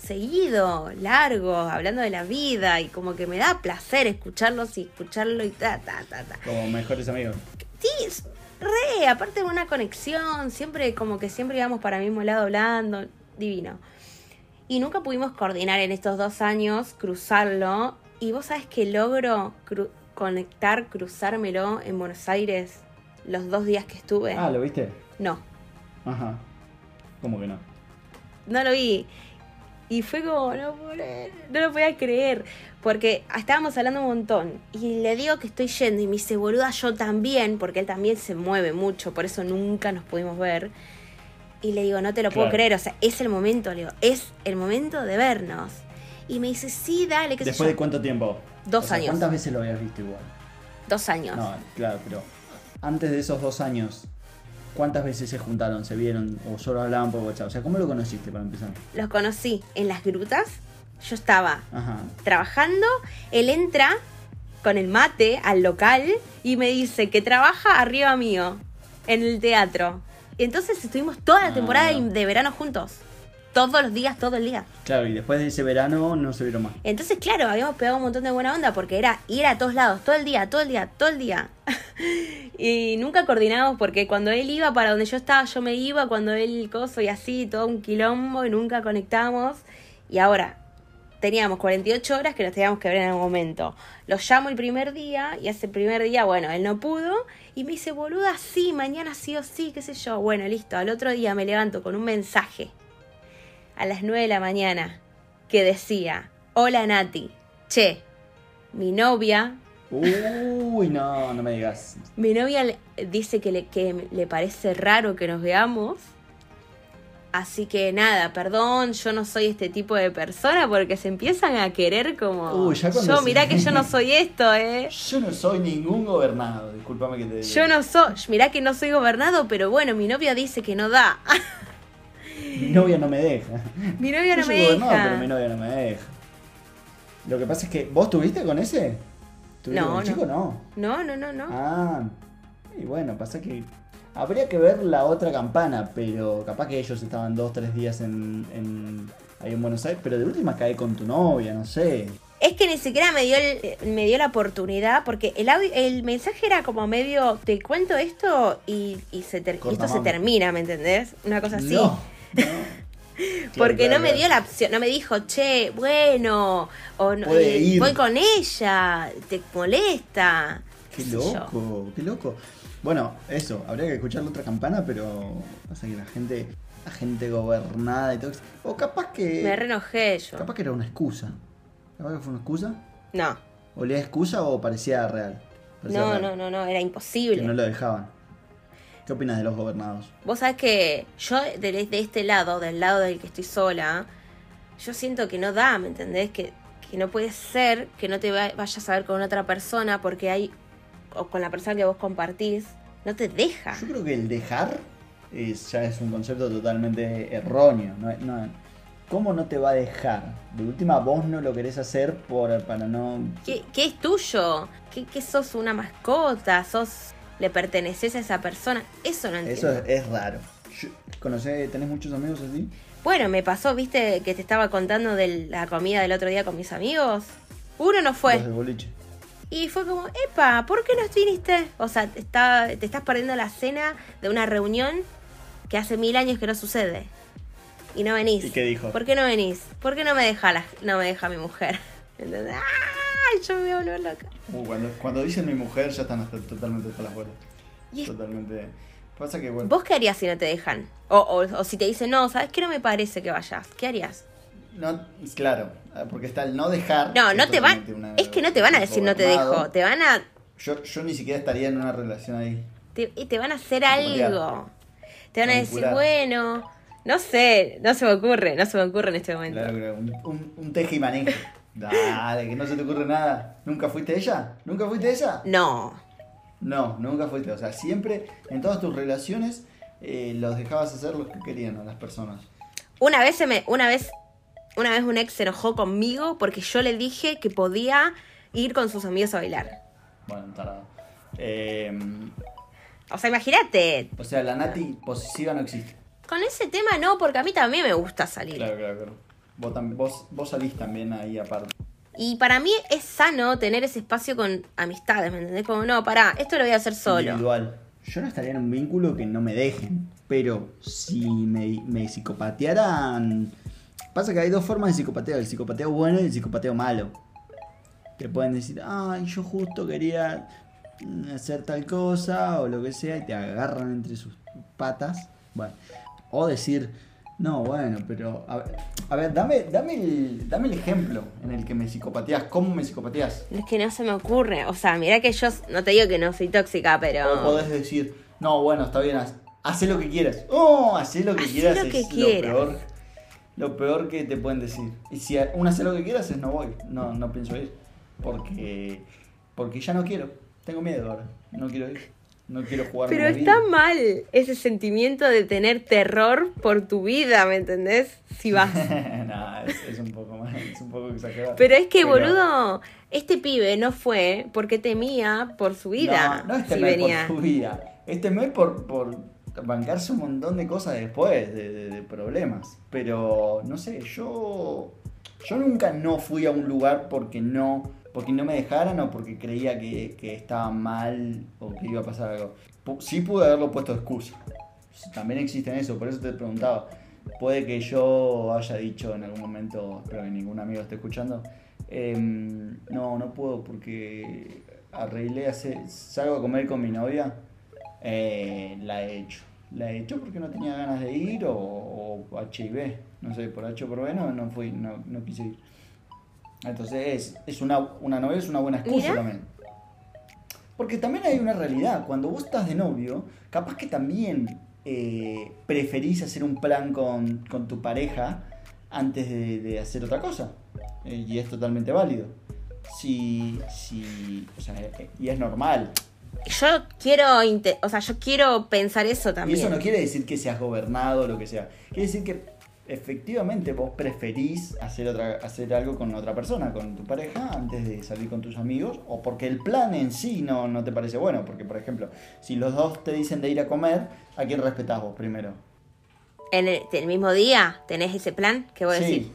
C: seguido, largos, hablando de la vida y como que me da placer escucharlos y escucharlo y ta, ta, ta, ta.
B: Como mejores amigos.
C: Sí, re, aparte de una conexión, siempre como que siempre íbamos para el mismo lado hablando, divino. Y nunca pudimos coordinar en estos dos años, cruzarlo. Y vos sabes que logro cru- conectar, cruzármelo en Buenos Aires los dos días que estuve.
B: Ah, ¿lo viste?
C: No,
B: Ajá. ¿Cómo que no?
C: no lo vi. Y fue como, no, no lo podía creer. Porque estábamos hablando un montón. Y le digo que estoy yendo. Y me dice, boluda, yo también. Porque él también se mueve mucho. Por eso nunca nos pudimos ver. Y le digo, no te lo puedo
B: Claro.
C: creer. O sea, es el momento, le digo, es el momento de vernos. Y me dice, sí, dale, sé
B: ¿Después de cuánto tiempo?
C: Dos
B: O sea,
C: años.
B: ¿Cuántas veces lo habías visto igual?
C: Dos años.
B: No, claro, pero antes de esos dos años, ¿cuántas veces se juntaron, se vieron o solo hablaban por WhatsApp? O sea, ¿cómo lo conociste para empezar?
C: Los conocí en las grutas. Yo estaba
B: Ajá.
C: trabajando, él entra con el mate al local y me dice que trabaja arriba mío, en el teatro. Entonces estuvimos toda la
B: Ah.
C: temporada de- de verano juntos. Todos los días, todo el día.
B: Claro, y después de ese verano no se vieron más.
C: Entonces, claro, habíamos pegado un montón de buena onda porque era ir a todos lados, todo el día, todo el día, todo el día. *laughs* y nunca coordinamos porque cuando él iba para donde yo estaba, yo me iba, cuando él coso y así, todo un quilombo y nunca conectamos. Y ahora, teníamos 48 horas que nos teníamos que ver en algún momento. Lo llamo el primer día y ese primer día, bueno, él no pudo y me dice, boluda, sí, mañana sí o sí, qué sé yo. Bueno, listo, al otro día me levanto con un mensaje a las 9 de la mañana que decía, hola Nati, che, mi novia,
B: Uy, no, no me digas.
C: mi novia le- dice que le, que le parece raro que nos veamos. Así que nada, perdón, yo no soy este tipo de persona porque se empiezan a querer como...
B: Uy, ya
C: yo,
B: se-
C: mirá que yo no *laughs* soy esto, eh.
B: Yo no soy ningún gobernado, discúlpame que te diga.
C: Yo no soy, mirá que no soy gobernado, pero bueno, mi novia dice que no da. *laughs*
B: Mi novia no me deja.
C: mi novia no me deja.
B: pero mi novia no me deja. Lo que pasa es que, ¿vos tuviste con ese? ¿Tuviste
C: No,
B: con el
C: no.
B: chico? No.
C: No, no, no, no.
B: Ah, y bueno, pasa que habría que ver la otra campana, pero capaz que ellos estaban dos, tres días en, en- ahí en Buenos Aires, pero de última cae con tu novia, no sé.
C: Es que ni siquiera me dio, el- me dio la oportunidad, porque el audio, el mensaje era como medio, te cuento esto y, y se ter- y
B: Corta,
C: esto se termina, ¿me entendés? Una cosa así.
B: No, *laughs* no.
C: porque
B: Claro,
C: no me dio la opción, no me dijo, che, bueno, o no, eh, voy con ella, te molesta.
B: Qué
C: yo.
B: loco, qué loco. Bueno, eso, habría que escuchar la otra campana, pero pasa que la gente, la gente gobernada y todo. O capaz que.
C: Me renojé yo.
B: Capaz que era una excusa. Capaz que fue una excusa.
C: No,
B: ¿O le excusa o parecía real? Parecía
C: no,
B: real,
C: no, no, no, era
B: Que
C: imposible.
B: no lo dejaban. ¿Qué opinas de los gobernados?
C: Vos sabés que yo de, de este lado, del lado del que estoy sola, yo siento que no da, ¿me entendés? Que, que no puede ser que no te va- vayas a ver con otra persona porque hay, o con la persona que vos compartís, no te deja.
B: Yo creo que el dejar es- ya es un concepto totalmente erróneo. No, no- ¿Cómo no te va a dejar? De última, vos no lo querés hacer por, para no.
C: ¿Qué, qué es tuyo? ¿Qué, qué sos una mascota? ¿Sos le perteneces a esa persona? Eso no entiendo.
B: Eso es, es raro. ¿Conocés, tenés muchos amigos así?
C: Bueno, me pasó, viste, que te estaba contando de la comida del otro día con mis amigos. Uno no fue.
B: Boliche.
C: Y fue como, epa, ¿por qué no viniste? O sea, te, está, te estás perdiendo la cena de una reunión que hace mil años que no sucede. Y no venís.
B: ¿Y qué dijo?
C: ¿Por qué no venís? ¿Por qué no me deja, la, no me deja mi mujer? ¿Entendés? ¡Ay! Yo me voy a volver loca.
B: Uh, cuando, cuando dicen mi mujer ya están hasta totalmente hasta las bolas.
C: Es-
B: Totalmente. Pasa que bueno.
C: ¿Vos qué harías si no te dejan? O, o, o si te dicen, no, ¿sabes qué? No me parece que vayas. ¿Qué harías?
B: No, claro, ah, porque está el no dejar.
C: No, no te van.
B: una-
C: Es que no te van a decir no te dejo. Te van a.
B: Yo, yo ni siquiera estaría en una relación ahí.
C: Te, y te van a hacer algo. Te van a decir, bueno. No sé, no se me ocurre, no se me ocurre en este momento.
B: Claro, claro, un, un, un tejimaneje. Dale, que no se te ocurre nada. ¿Nunca fuiste ella? ¿Nunca fuiste ella?
C: No,
B: No, nunca fuiste. O sea, siempre en todas tus relaciones eh, los dejabas hacer los que querían a las personas.
C: Una vez se me, una vez, una vez un ex se enojó conmigo porque yo le dije que podía ir con sus amigos a bailar.
B: Bueno, tarado. Eh,
C: O sea, imagínate,
B: o sea, la Nati posesiva no existe.
C: con ese tema no, porque a mí también me gusta salir.
B: Claro, claro, claro. Vos, tam- vos, vos salís también ahí aparte.
C: Y para mí es sano tener ese espacio con amistades, ¿me entendés? Como, no, pará, esto lo voy a hacer solo.
B: Individual. Yo no estaría en un vínculo que no me dejen. Pero si me, me psicopatearan. Pasa que hay dos formas de psicopateo: el psicopateo bueno y el psicopateo malo. Te pueden decir, ay, yo justo quería hacer tal cosa o lo que sea y te agarran entre sus patas. Bueno. O decir, no, bueno, pero. A ver, a ver, dame, dame, el, dame el ejemplo en el que me psicopateas. ¿Cómo me psicopateas?
C: Es que no se me ocurre. O sea, mira que yo no te digo que no soy tóxica,
B: O
C: pero.
B: podés decir, no, bueno, está bien, haz, lo que quieras. Oh, hacé lo que
C: Hacé
B: quieras
C: lo
B: es
C: que
B: lo
C: quieras.
B: peor. Lo peor que te pueden decir. Y si un hace lo que quieras es no voy. No, no pienso ir. Porque, porque ya no quiero. Tengo miedo ahora. No quiero ir. No quiero jugar
C: Pero está mal ese sentimiento de tener terror por tu vida, ¿me entendés? Si vas. *laughs*
B: no, es, es un poco más, es un poco exagerado.
C: Pero es que,
B: Pero-
C: boludo, este pibe no fue porque temía por su vida.
B: No, no es
C: si
B: temer
C: venía.
B: por su vida. Es temer por, por bancarse un montón de cosas después, de, de- de problemas. Pero, no sé, yo. Yo nunca no fui a un lugar porque no. Porque no me dejaran o porque creía que, que estaba mal o que iba a pasar algo. Sí pude haberlo puesto de excusa. También existen eso, por eso te preguntaba. Puede que yo haya dicho en algún momento, espero que ningún amigo esté escuchando, em, no, no puedo porque arreglé salgo a comer con mi novia, eh, la he hecho. La he hecho porque no tenía ganas de ir o, o H y B. No sé, por H o por B no, no fui, no, no quise ir. Entonces es, es una, una novia es una buena excusa
C: Mira.
B: también. Porque también hay una realidad. Cuando vos estás de novio, capaz que también eh, preferís hacer un plan con, con tu pareja antes de, de hacer otra cosa. Eh, y es totalmente válido. Si, si, o sea, eh, y es normal.
C: Yo quiero, o sea, yo quiero pensar eso
B: Y
C: también.
B: eso no quiere decir que seas gobernado o lo que sea. Quiere decir que efectivamente vos preferís hacer, otra, hacer algo con otra persona, con tu pareja, antes de salir con tus amigos, o porque el plan en sí no, no te parece bueno. Porque, por ejemplo, si los dos te dicen de ir a comer, ¿a quién respetás vos primero?
C: En el, el mismo día tenés ese plan que vos decís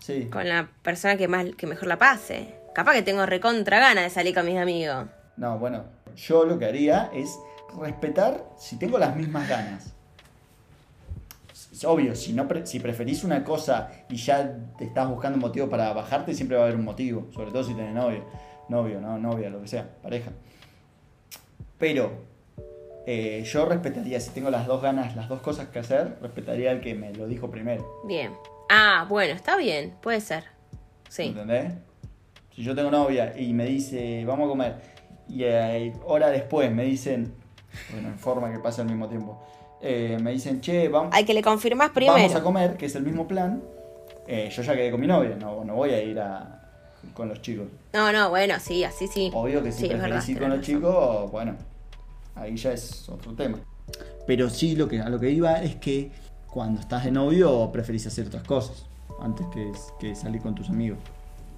B: Sí, sí.
C: con la persona que más que mejor la pase. Capaz que tengo recontra gana de salir con mis amigos.
B: No, bueno, yo lo que haría es respetar si tengo las mismas ganas. Obvio, si, no pre- si preferís una cosa y ya te estás buscando un motivo para bajarte, siempre va a haber un motivo. Sobre todo si tenés novio, novio, no, novia, lo que sea, pareja. Pero eh, yo respetaría, si tengo las dos ganas, las dos cosas que hacer, respetaría al que me lo dijo primero.
C: Bien. Ah, bueno, está bien, puede ser. Sí.
B: ¿Entendés? Si yo tengo novia y me dice, vamos a comer, y eh, hora después me dicen, bueno, en forma que pasa al mismo tiempo, eh, me dicen, che, vamos,
C: Al que le confirmás
B: vamos a
C: primero.
B: comer, que es el mismo plan, eh, yo ya quedé con mi novia, no, no voy a ir a, con los chicos.
C: No, no, bueno, sí, así sí.
B: Obvio que si
C: Sí, es
B: preferís
C: verdad,
B: ir con los
C: razón.
B: chicos, bueno, ahí ya es otro tema. Pero sí, lo que, a lo que iba es que cuando estás de novio preferís hacer otras cosas antes que, que salir con tus amigos.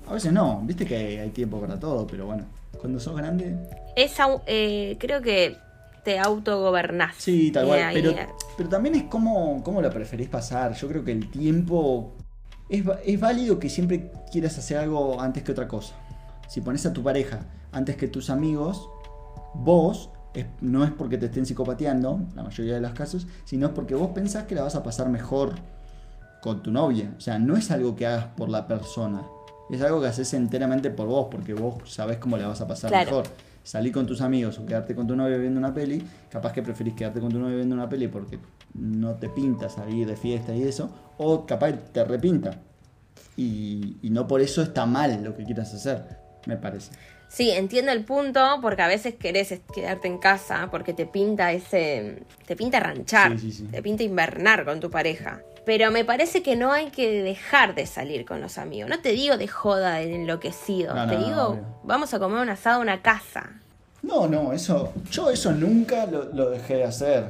B: A veces no, viste que hay, hay tiempo para todo, pero bueno, cuando sos grande,
C: Esa, eh, creo que te autogobernás.
B: sí, tal cual. Pero,
C: eh,
B: pero también es como, cómo la preferís pasar. Yo creo que el tiempo es, válido que siempre quieras hacer algo antes que otra cosa. Si pones a tu pareja antes que tus amigos, vos es- no es porque te estén psicopateando, la mayoría de los casos, sino es porque vos pensás que la vas a pasar mejor con tu novia. O sea, no es algo que hagas por la persona. Es algo que haces enteramente por vos, porque vos sabés cómo la vas a pasar
C: Claro.
B: mejor. Salir con tus amigos o quedarte con tu novia viendo una peli, capaz que preferís quedarte con tu novia viendo una peli porque no te pinta salir de fiesta y eso, o capaz te repinta. Y, y no por eso está mal lo que quieras hacer, me parece.
C: Sí, entiendo el punto, porque a veces querés quedarte en casa, porque te pinta ese. te pinta ranchar,
B: Sí, sí, sí.
C: te pinta invernar con tu pareja. Pero me parece que no hay que dejar de salir con los amigos. No te digo de joda, de enloquecido.
B: No,
C: te
B: no,
C: digo, vamos a comer un asado a una casa.
B: No, no, eso, yo eso nunca lo, lo dejé de hacer.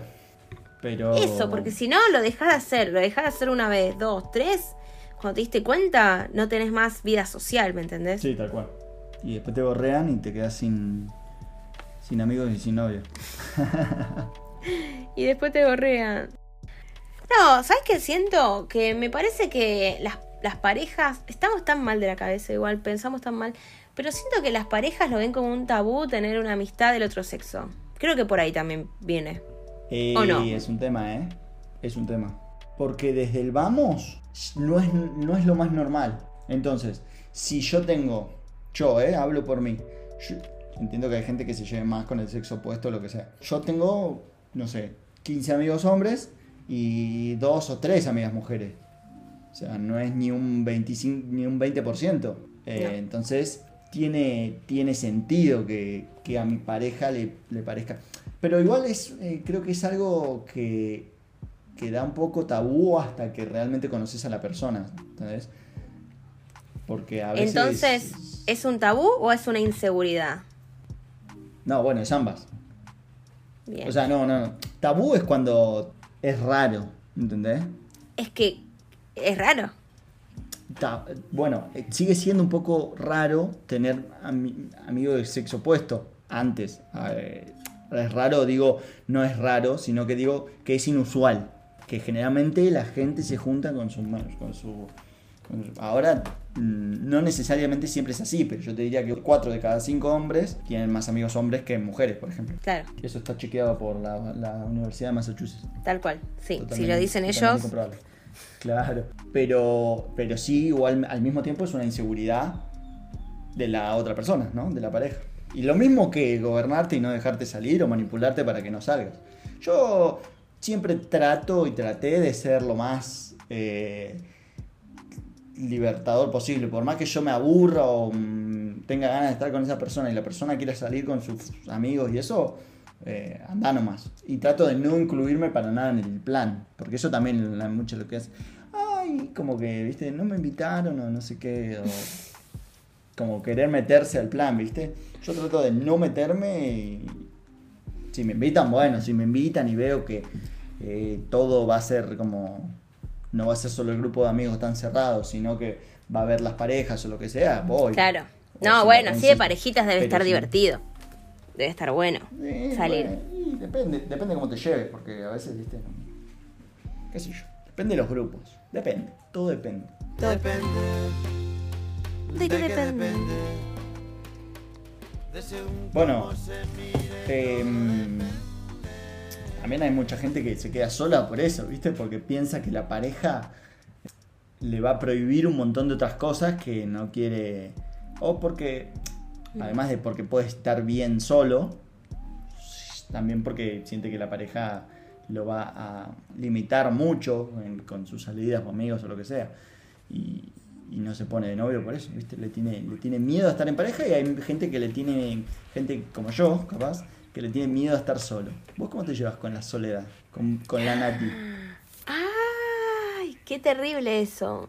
B: Pero...
C: Eso, porque si no, lo dejás de hacer. Lo dejás de hacer una vez, dos, tres. Cuando te diste cuenta, no tenés más vida social, ¿me entendés?
B: Sí, tal cual. Y después te borrean y te quedas sin, sin amigos y sin novio. *laughs*
C: Y después te borrean. No, ¿sabes qué siento? Que me parece que las, las parejas. Estamos tan mal de la cabeza, igual, pensamos tan mal. Pero siento que las parejas lo ven como un tabú tener una amistad del otro sexo. Creo que por ahí también viene.
B: Eh,
C: ¿O no?
B: Es un tema, ¿eh? Es un tema. Porque desde el vamos no es, no es lo más normal. Entonces, si yo tengo, yo, ¿eh? Hablo por mí. Yo entiendo que hay gente que se lleve más con el sexo opuesto o lo que sea. Yo tengo, no sé, 15 amigos hombres y dos o tres amigas mujeres. O sea, no es ni un 25, ni un 20%. Eh,
C: No.
B: Entonces, tiene, tiene sentido que, que a mi pareja le, le parezca. Pero igual es, eh, creo que es algo que, que da un poco tabú hasta que realmente conoces a la persona. ¿Entendés? Porque a veces.
C: Entonces, ¿es un tabú o es una inseguridad?
B: No, bueno, es ambas.
C: Bien.
B: O sea, no, no. no. Tabú es cuando es raro. ¿Entendés?
C: es que es raro.
B: Ta- bueno, eh, sigue siendo un poco raro tener ami- amigos de sexo opuesto antes. Eh, es raro, digo, no es raro, sino que digo que es inusual. Que generalmente la gente se junta con su... Con su con su- ahora, mm, no necesariamente siempre es así, pero yo te diría que 4 de cada 5 hombres tienen más amigos hombres que mujeres, por ejemplo.
C: Claro,
B: Eso está chequeado por la, la Universidad de Massachusetts.
C: tal cual. Sí, si lo dicen ellos,
B: comprobable. Claro, pero, pero sí, igual al mismo tiempo es una inseguridad de la otra persona, ¿no? De la pareja. Y lo mismo que gobernarte y no dejarte salir o manipularte para que no salgas. Yo siempre trato y traté de ser lo más eh, libertador posible. Por más que yo me aburra o mm, tenga ganas de estar con esa persona y la persona quiera salir con sus amigos y eso, eh, anda nomás. Y trato de no incluirme para nada en el plan. Porque eso también la- mucho lo que es. Ay, como que, viste, no me invitaron o no sé qué. O como querer meterse al plan, viste. Yo trato de no meterme y. Si me invitan, bueno, si me invitan y veo que eh, todo va a ser como. No va a ser solo el grupo de amigos tan cerrado, sino que va a haber las parejas o lo que sea, voy.
C: claro.
B: O
C: No,
B: si
C: bueno, así de parejitas debe estar
B: sí.
C: divertido. Debe estar bueno
B: Eh,
C: salir.
B: bueno, depende, depende cómo te lleves, porque a veces, viste, qué sé yo, depende de los grupos, depende, todo depende.
E: Depende.
C: ¿De qué depende?
B: Bueno, em, también hay mucha gente que se queda sola por eso, viste, porque piensa que la pareja le va a prohibir un montón de otras cosas que no quiere, o porque, además de porque puede estar bien solo, también porque siente que la pareja lo va a limitar mucho en- con sus salidas o amigos o lo que sea. Y, y no se pone de novio por eso, ¿viste? Le tiene, le tiene miedo a estar en pareja y hay gente que le tiene, gente como yo, capaz, que le tiene miedo a estar solo. ¿Vos cómo te llevas con la soledad? Con, con la Nati.
C: Ay, qué terrible eso.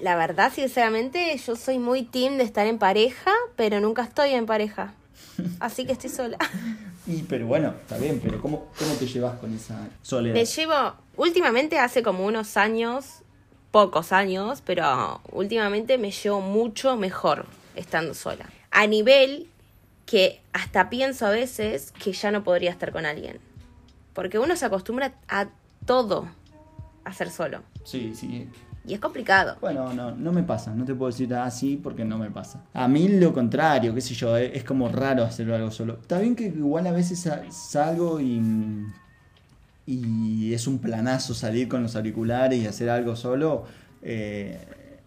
C: La verdad, sinceramente, yo soy muy team de estar en pareja, pero nunca estoy en pareja. Así que estoy sola. *laughs*
B: Y, pero bueno, está bien, pero ¿cómo, cómo te llevas con esa soledad?
C: Me llevo, últimamente hace como unos años, pocos años, pero últimamente me llevo mucho mejor estando sola. A nivel que hasta pienso a veces que ya no podría estar con alguien. Porque uno se acostumbra a todo a ser solo.
B: Sí, sí.
C: Y es complicado.
B: Bueno, no, no me pasa, no te puedo decir así porque no me pasa. A mí lo contrario, qué sé yo, es, es como raro hacer algo solo. Está bien que igual a veces sa- salgo y, y es un planazo salir con los auriculares y hacer algo solo. eh,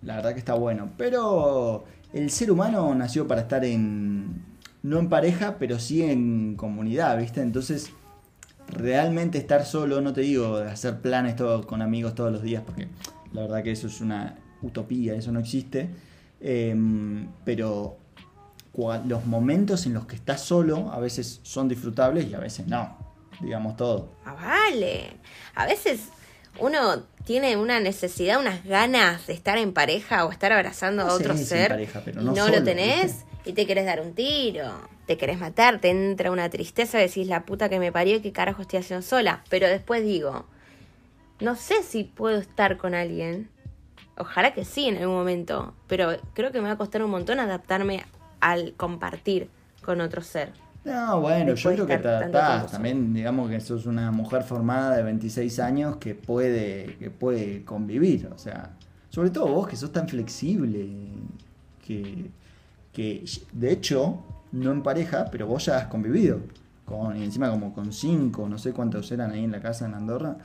B: la verdad que está bueno. Pero el ser humano nació para estar en, no en pareja, pero sí en comunidad, ¿viste? Entonces realmente estar solo, no te digo hacer planes todo, con amigos todos los días, porque la verdad que eso es una utopía, eso no existe. Em, pero los momentos en los que estás solo a veces son disfrutables y a veces no, digamos todo.
C: Ah, vale. A veces uno tiene una necesidad, unas ganas de estar en pareja o estar abrazando a
B: No
C: otro
B: si en
C: ser
B: pareja, pero
C: y
B: no
C: no,
B: solo,
C: lo tenés
B: ¿viste?
C: Y te querés dar un tiro, te querés matar, te entra una tristeza, decís la puta que me parió, qué carajo estoy haciendo sola. Pero después digo, no sé si puedo estar con alguien. Ojalá que sí en algún momento, pero creo que me va a costar un montón adaptarme al compartir con otro ser.
B: No, bueno, yo creo que tratás
C: tiempo
B: también, digamos que sos una mujer formada de 26 años que puede, que puede convivir, o sea, sobre todo vos que sos tan flexible, que, que de hecho, no en pareja, pero vos ya has convivido, con, y encima como con cinco, no sé cuántos eran ahí en la casa en Andorra,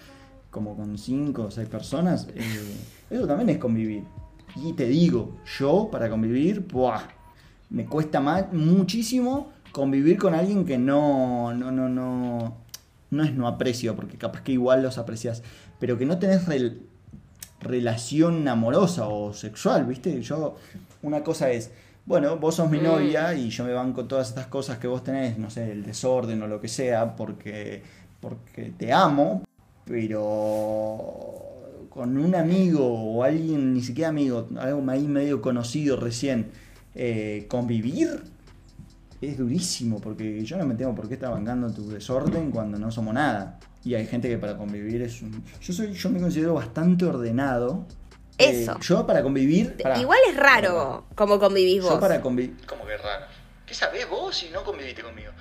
B: como con cinco o seis personas, eh, *laughs* eso también es convivir. Y te digo, yo para convivir, ¡buah! me cuesta más, muchísimo convivir con alguien que no, no, no, no, no es no aprecio, porque capaz que igual los aprecias, pero que no tenés rel- relación amorosa o sexual, ¿viste? Yo, una cosa es, bueno, vos sos mi
C: Mm.
B: novia y yo me banco todas estas cosas que vos tenés, no sé, el desorden o lo que sea, porque, porque te amo, pero con un amigo o alguien, ni siquiera amigo, algo ahí medio conocido recién, eh, convivir es durísimo, porque yo no me tengo por qué estar bancando tu desorden cuando no somos nada. Y hay gente que para convivir es un... Yo, soy, yo me considero bastante ordenado. Eh,
C: Eso.
B: yo para convivir...
C: Igual es raro como convivís vos.
B: Yo para convivir. ¿Cómo que es raro? ¿Qué sabés vos si no conviviste conmigo?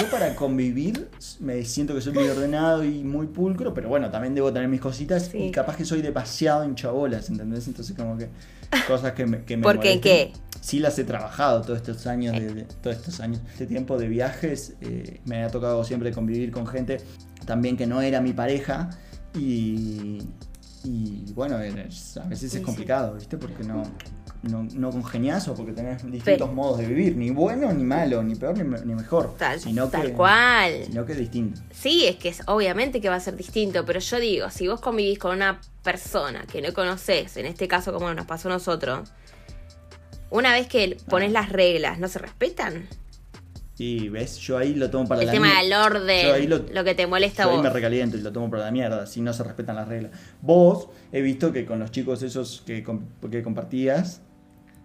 B: Yo para convivir me siento que soy muy ordenado y muy pulcro, pero bueno, también debo tener mis cositas
C: Sí.
B: y capaz que soy demasiado hinchabolas, ¿entendés? Entonces como que cosas que me, que me
C: ¿Por qué qué?
B: Sí las he trabajado todos estos años, de, de- todos estos años, este tiempo de viajes, eh, me ha tocado siempre convivir con gente también que no era mi pareja y bueno, es- a veces
C: Sí,
B: es complicado, ¿viste? Porque no, no, no congenias o porque tenés distintos
C: Pero-
B: modos de vivir, ni bueno, ni malo, ni peor, ni, ni mejor,
C: Tal,
B: sino
C: tal
B: que,
C: cual.
B: sino que es distinto.
C: Sí, es que es, obviamente que va a ser distinto, pero yo digo, si vos convivís con una persona que no conoces, en este caso como nos pasó a nosotros, una vez que pones las reglas, ¿no se respetan?
B: Y ves, yo ahí lo tomo para
C: El
B: la
C: tema
B: mier-
C: del
B: Yo ahí
C: orden, lo, que te molesta
B: Yo ahí
C: vos.
B: me recaliento y lo tomo para la mierda, si no se respetan las reglas. Vos, he visto que con los chicos esos que, que compartías,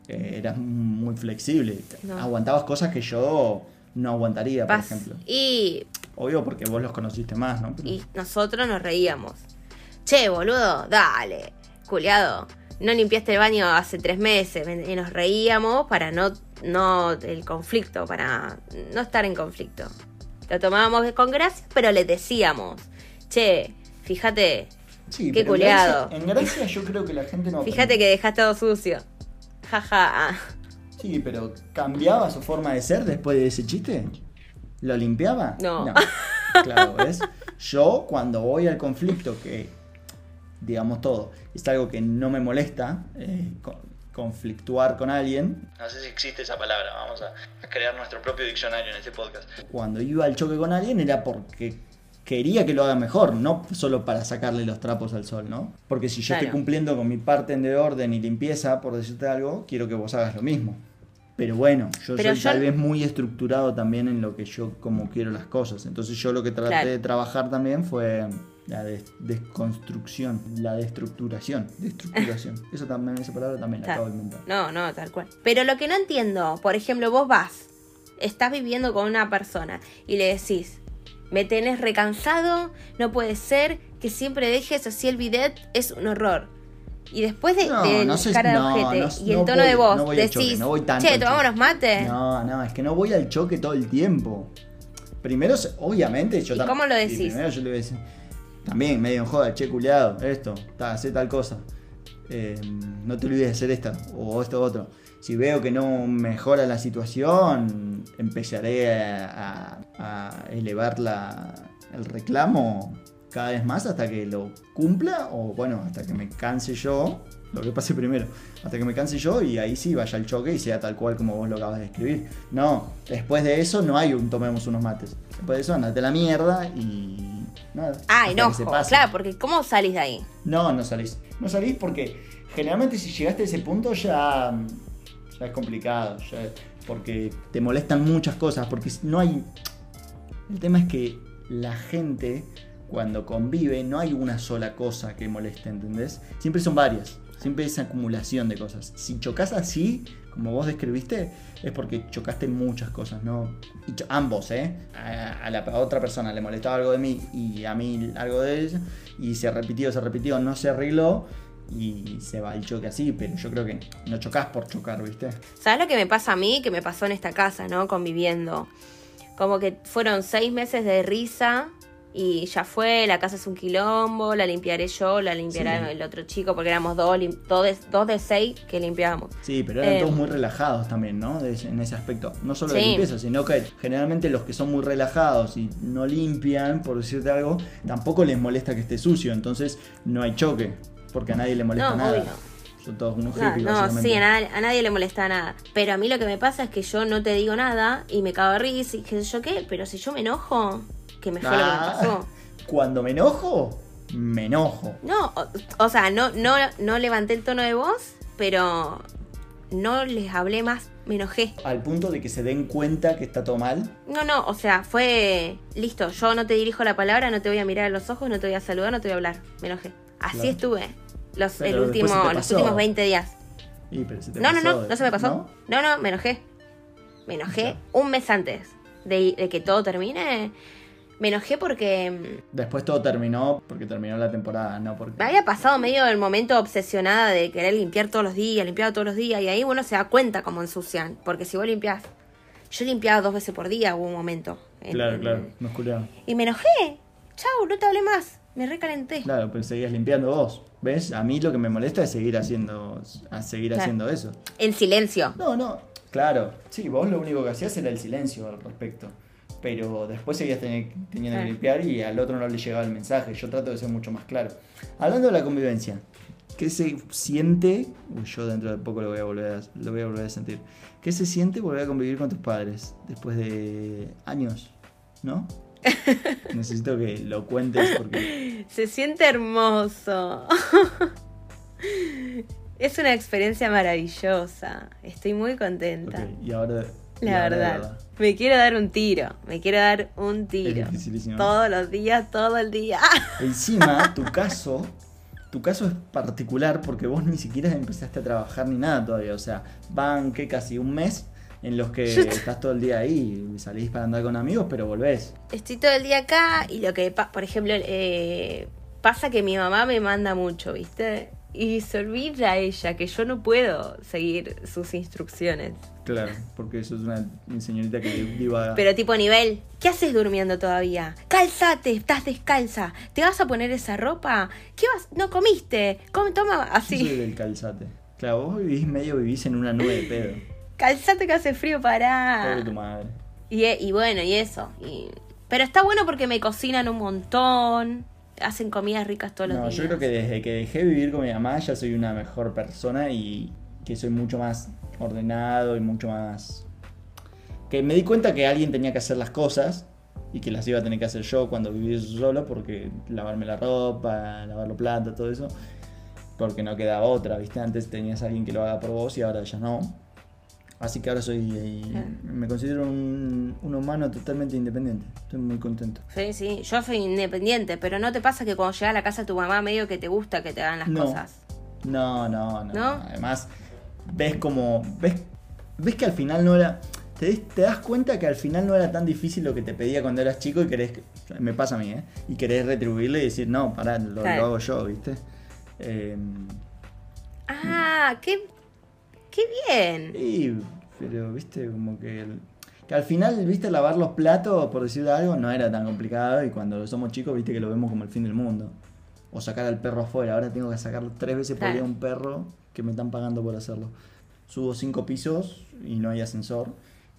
B: eh, eras muy flexible.
C: No.
B: Aguantabas cosas que yo no aguantaría, por ejemplo.
C: Y,
B: Obvio porque vos los conociste más, ¿no? Pero-
C: y nosotros nos reíamos. Che, boludo, dale, culiado. No limpiaste el baño hace tres meses. Y nos reíamos para no, no el conflicto, para no estar en conflicto. Lo tomábamos con gracia, pero le decíamos, che, fíjate,
B: Sí,
C: qué
B: pero en
C: culiado.
B: Gracia, en Gracia yo creo que la gente no...
C: fíjate que dejaste todo sucio. Jaja. ah.
B: Sí, pero ¿cambiaba su forma de ser después de ese chiste? ¿Lo limpiaba?
C: No. *laughs*
B: Claro, ¿ves? Yo cuando voy al conflicto, que digamos todo, es algo que no me molesta, eh, conflictuar con alguien. No sé si existe esa palabra, vamos a, a crear nuestro propio diccionario en este podcast. Cuando iba al choque con alguien era porque quería que lo haga mejor, no solo para sacarle los trapos al sol, ¿no? Porque si yo estoy cumpliendo con mi parte de orden y limpieza, por decirte algo, quiero que vos hagas lo mismo. Pero bueno, yo
C: Pero
B: soy
C: yo-
B: tal vez muy estructurado también en lo que yo como quiero las cosas. Entonces yo lo que traté
C: Claro.
B: de trabajar también fue la des- desconstrucción, la destructuración, destructuración. *laughs* Eso también, esa palabra también la
C: Tal.
B: acabo de inventar.
C: No, no, tal cual. Pero lo que no entiendo, por ejemplo, vos vas, estás viviendo con una persona y le decís, me tenés recansado, no puede ser que siempre dejes así el bidet, es un horror. Y después de,
B: No,
C: del
B: no sé-
C: cara de
B: no,
C: ojete y el
B: no
C: tono
B: voy-
C: de voz
B: choque,
C: decís,
B: tanto
C: che, tomamos
B: choque".
C: los mates.
B: No, no, es que no voy al choque todo el tiempo. Primero, obviamente, yo
C: ¿Y
B: tam-
C: cómo lo decís?
B: primero yo le voy a decir, también medio en joda, che, culiado, esto, ta, hacé tal cosa. Eh, no te olvides de hacer esto o esto otro. Si veo que no mejora la situación, empezaré a, elevar la, el reclamo cada vez más hasta que lo cumpla o bueno, hasta que me canse yo, lo que pase primero, hasta que me canse yo y ahí sí vaya al choque y sea tal cual como vos lo acabas de escribir. No, después de eso no hay un tomemos unos mates. Después de eso andate a la mierda y nada. Se pase.
C: claro, porque ¿cómo salís de ahí?
B: No, no salís. No salís porque generalmente si llegaste a ese punto ya, ya es complicado. ya- porque te molestan muchas cosas. Porque no hay. El tema es que la gente, cuando convive, no hay una sola cosa que moleste, ¿entendés? Siempre son varias. Siempre es acumulación de cosas. Si chocas así, como vos describiste, es porque chocaste muchas cosas, ¿no? Y ambos, ¿eh? A, a la a otra persona le molestaba algo de mí y a mí algo de ella, y se repitió, se repitió, no se arregló. y se va el choque así, pero yo creo que no chocas por chocar, ¿viste?
C: ¿Sabes lo que me pasa a mí? Que me pasó en esta casa, ¿no? Conviviendo. Como que fueron seis meses de risa y ya fue, la casa es un quilombo, la limpiaré yo, la limpiará
B: Sí.
C: el otro chico, porque éramos dos, dos, de, dos de seis que limpiábamos.
B: Sí, pero eran
C: Eh,
B: todos muy relajados también, ¿no? De en ese aspecto. No solo de limpieza, sino que generalmente los que son muy relajados y no limpian, por decirte algo, tampoco les molesta que esté sucio, entonces no hay choque, porque a nadie le molesta
C: No,
B: nada.
C: obvio.
B: Son todos unos
C: No,
B: hippies,
C: no,
B: básicamente.
C: sí, a nadie, a nadie le molesta nada. Pero a mí lo que me pasa es que yo no te digo nada y me cago de risa y qué sé yo qué, pero si yo me enojo, que me fue lo que me
B: Ah,
C: pasó.
B: Cuando me enojo, me enojo.
C: No, o, o sea, no, no, no levanté el tono de voz, pero no les hablé más, me enojé.
B: Al punto de que se den cuenta que está todo mal.
C: No, no, o sea, fue listo, yo no te dirijo la palabra, no te voy a mirar a los ojos, no te voy a saludar, no te voy a hablar. Me enojé. Así
B: Claro.
C: estuve los, el último, últimos 20 días.
B: Y, pero se te
C: No, no,
B: pasó,
C: no, no se me pasó.
B: ¿no?
C: No, no, me enojé. Me enojé un mes antes de, de que todo termine. Me enojé porque mm,
B: Después todo terminó porque terminó la temporada, no porque.
C: me había pasado medio el momento obsesionada de querer limpiar todos los días, limpiar todos los días, y ahí uno se da cuenta cómo ensucian. Porque si vos limpiás. Yo limpiaba dos veces por día, hubo un momento. En-
B: Claro,
C: en-
B: claro, nos culiaron.
C: Y me enojé. Chau, no te hablé más. Me recalenté.
B: Claro, pero seguías limpiando vos. ¿Ves? A mí lo que me molesta es seguir haciendo, a seguir
C: Claro.
B: haciendo eso.
C: En silencio.
B: No, no, claro. Sí, vos lo único que hacías era el silencio al respecto. Pero después seguías teni- teniendo que limpiar y al otro no le llegaba el mensaje. Yo trato de ser mucho más claro. Hablando de la convivencia, ¿qué se siente? Uy, yo dentro de poco lo voy a volver a, lo voy a, volver a sentir. ¿Qué se siente volver a convivir con tus padres después de años? ¿No? *laughs* Necesito que lo cuentes porque
C: Se siente hermoso. *laughs* es una experiencia maravillosa. Estoy muy contenta.
B: Ok, y ahora. Y
C: La verdad. Me quiero dar un tiro. Me quiero dar un tiro.
B: Es.
C: Todos los días, todo el día. *laughs*
B: Encima, tu caso, tu caso es particular porque vos ni siquiera empezaste a trabajar ni nada todavía. O sea, van que casi un mes en los que *laughs* estás todo el día ahí, salís para andar con amigos, pero volvés.
C: Estoy todo el día acá y lo que, pa- por ejemplo, eh, pasa que mi mamá me manda mucho, ¿viste? Y se olvida ella que yo no puedo seguir sus instrucciones.
B: Claro, porque sos una señorita que divaga.
C: Pero tipo nivel, ¿qué haces durmiendo todavía? Calzate, estás descalza. ¿Te vas a poner esa ropa? ¿Qué vas? No comiste. Come, toma
B: Yo soy
C: así.
B: del calzate. Claro, vos vivís medio, vivís en una nube de pedo.
C: Calzate que hace frío para.
B: Pobre tu madre.
C: Y, e- y bueno, y eso. y- Pero está bueno porque me cocinan un montón. Hacen comidas ricas todos los
B: No,
C: días.
B: yo creo que desde que dejé de vivir con mi mamá ya soy una mejor persona y que soy mucho más ordenado y mucho más... Que me di cuenta que alguien tenía que hacer las cosas y que las iba a tener que hacer yo cuando viví solo porque lavarme la ropa, lavar los platos, todo eso, porque no quedaba otra, ¿viste? Antes tenías a alguien que lo haga por vos y ahora ya no. Así que ahora soy... eh,
C: Claro.
B: Me considero un, un humano totalmente independiente. Estoy muy contento.
C: Sí, sí, yo soy independiente, pero ¿no te pasa que cuando llegas a la casa de tu mamá medio que te gusta que te hagan las
B: No.
C: cosas?
B: No, no, no.
C: ¿No?
B: Además, ves como. Ves, ves que al final no era. Te, te das cuenta que al final no era tan difícil lo que te pedía cuando eras chico y querés. que- Me pasa a mí, ¿eh? Y querés retribuirle y decir, no, pará, lo, lo hago yo, ¿viste? Eh,
C: Ah, qué, qué bien.
B: y, pero, ¿viste? Como que. el- que al final, ¿viste? Lavar los platos, por decir algo, no era tan complicado y cuando somos chicos, ¿viste? Que lo vemos como el fin del mundo. O sacar al perro afuera. Ahora tengo que sacar tres veces por día un perro que me están pagando por hacerlo. Subo cinco pisos y no hay ascensor.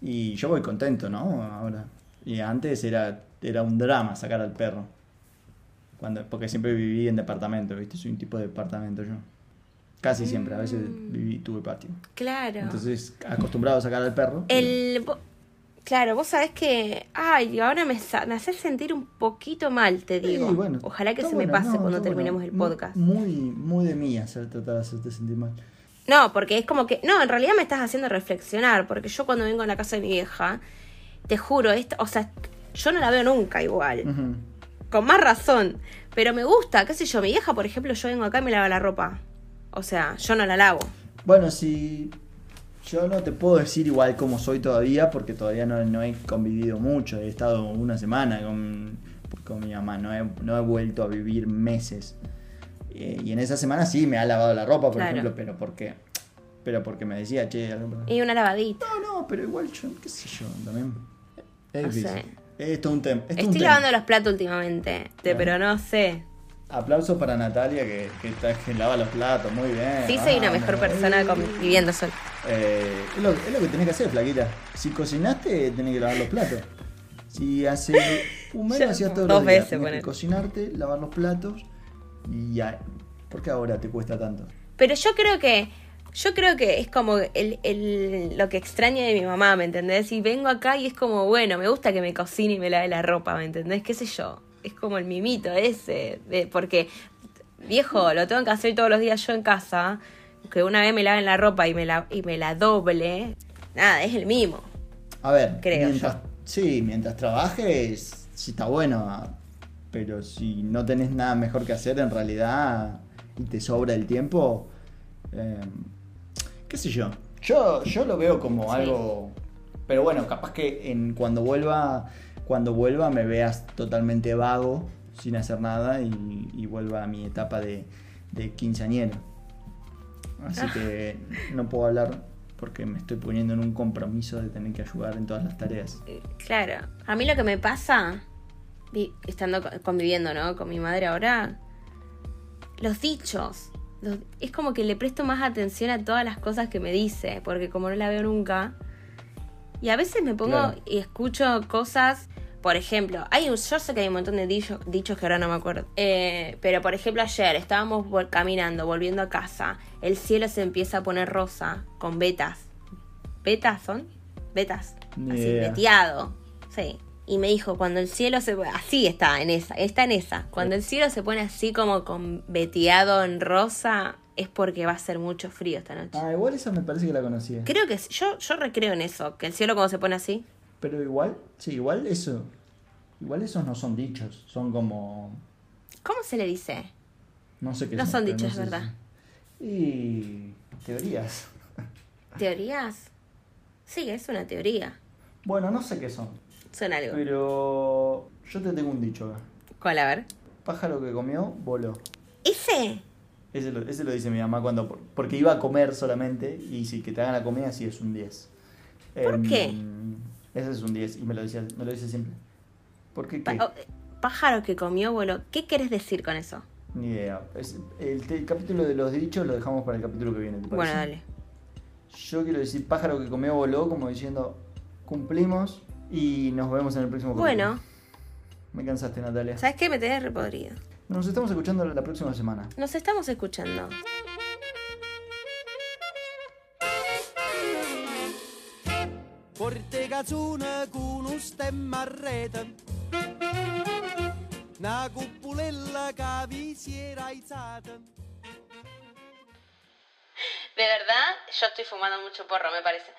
B: Y yo voy contento, ¿no? Ahora. Y antes era, era un drama sacar al perro. Cuando, porque siempre viví en departamento, ¿viste? Soy un tipo de departamento yo. Casi siempre, a veces
C: Mm.
B: viví, tuve patio.
C: Claro.
B: Entonces, acostumbrado a sacar al perro.
C: El. vo- Claro, vos sabés que. Ay, ahora me, me haces sentir un poquito mal, te
B: Sí,
C: digo.
B: bueno,
C: Ojalá que se
B: bueno,
C: me pase
B: no,
C: cuando terminemos
B: bueno.
C: el podcast.
B: Muy, muy de mí hacer tratar de hacerte sentir mal.
C: No, porque es como que. No, en realidad me estás haciendo reflexionar. Porque yo cuando vengo a la casa de mi vieja, te juro, esta, o sea, yo no la veo nunca igual. Con más razón. Pero me gusta, qué sé yo, mi vieja, por ejemplo, yo vengo acá y me lava la ropa. O sea, yo no la lavo.
B: Bueno, si yo no te puedo decir igual cómo soy todavía, porque todavía no, no he convivido mucho. He estado una semana con, con mi mamá, no he, no he vuelto a vivir meses. Eh, y en esa semana sí me ha lavado la ropa, por
C: Claro.
B: ejemplo, pero porque, pero porque me decía, che, algo-
C: Y una lavadita.
B: no, no, pero igual yo, qué sé yo, también. Es
C: No sé.
B: Es un tema. un
C: Estoy lavando los platos últimamente, te- pero no sé.
B: Aplauso para Natalia que, que, está- que lava los platos, muy bien.
C: Sí soy una
B: Vamos.
C: mejor persona viviendo sola.
B: Eh, es, lo, es lo que tenés que hacer, flaquita. Si cocinaste, tenés que lavar los platos. Si hace un mes *laughs* hacías todos
C: dos
B: los días,
C: veces,
B: tenés que cocinarte, lavar los platos y ya. ¿Por qué ahora te cuesta tanto?
C: Pero yo creo que, yo creo que es como el, el- lo que extraño de mi mamá, ¿me entendés? Y vengo acá y es como, bueno, me gusta que me cocine y me lave la ropa, ¿me entendés? ¿Qué sé yo? Es como el mimito ese, de- porque, viejo, lo tengo que hacer todos los días yo en casa, que una vez me laven la ropa y me la, y me la doble, nada, es el mimo.
B: A ver,
C: Creo
B: mientras,
C: yo.
B: sí, mientras trabajes, sí está bueno. Pero si no tenés nada mejor que hacer en realidad y te sobra el tiempo, eh, qué sé yo. Yo, yo lo veo como
C: Sí.
B: algo. Pero bueno, capaz que en, cuando vuelva, cuando vuelva me veas totalmente vago, sin hacer nada, y, y vuelva a mi etapa de, de quinceañero. Así que *laughs* no puedo hablar porque me estoy poniendo en un compromiso de tener que ayudar en todas las tareas.
C: Eh, Claro, a mí lo que me pasa, estando co- conviviendo, ¿no? Con mi madre ahora, los dichos. los- es como que le presto más atención a todas las cosas que me dice, porque como no la veo nunca. Y a veces me pongo
B: Claro.
C: y escucho cosas. Por ejemplo, hay un, yo sé que hay un montón de dichos, dichos que ahora no me acuerdo. Eh, pero por ejemplo, ayer estábamos vol- caminando, volviendo a casa. El cielo se empieza a poner rosa con vetas. ¿Vetas son? Vetas. Así, veteado. Sí. Y me dijo, cuando el cielo se así está en esa, está en esa. Cuando el cielo se pone así como con veteado en rosa, es porque va a ser mucho frío esta noche.
B: Ah, igual esa me parece que la conocía.
C: Creo que sí. yo, yo recreo en eso, que el cielo cuando se pone así.
B: Pero igual, sí, igual eso. Igual esos no son dichos, son como.
C: ¿Cómo se le dice?
B: No sé qué
C: No son dichos,
B: sé
C: ¿verdad?
B: si- Y. teorías. *laughs*
C: ¿Teorías? Sí, es una teoría.
B: Bueno, no sé qué son.
C: Son algo.
B: Pero. Yo te tengo un dicho acá.
C: ¿Cuál? A ver.
B: Pájaro que comió, voló.
C: ¿Ese?
B: Ese lo, ese lo dice mi mamá cuando. Porque iba a comer solamente y si que te hagan la comida, sí es un 10.
C: ¿Por
B: Em,
C: qué?
B: Ese es un 10 y me lo, decía, me lo dice siempre. ¿Por qué qué?
C: Oh, pájaro que comió vuelo. ¿Qué querés decir con eso?
B: Ni idea. Es- el, el capítulo de los dichos lo dejamos para el capítulo que viene. ¿te
C: Bueno, dale.
B: Yo quiero decir pájaro que comió voló, como diciendo cumplimos y nos vemos en el próximo capítulo.
C: Bueno,
B: Me cansaste, Natalia.
C: ¿sabes qué? Me tenés repodrido.
B: Nos estamos escuchando la próxima semana.
C: Nos estamos escuchando.
E: Con stemma a rete Una cuppulella che vi si era
C: De verdad, yo estoy fumando mucho porro, me parece.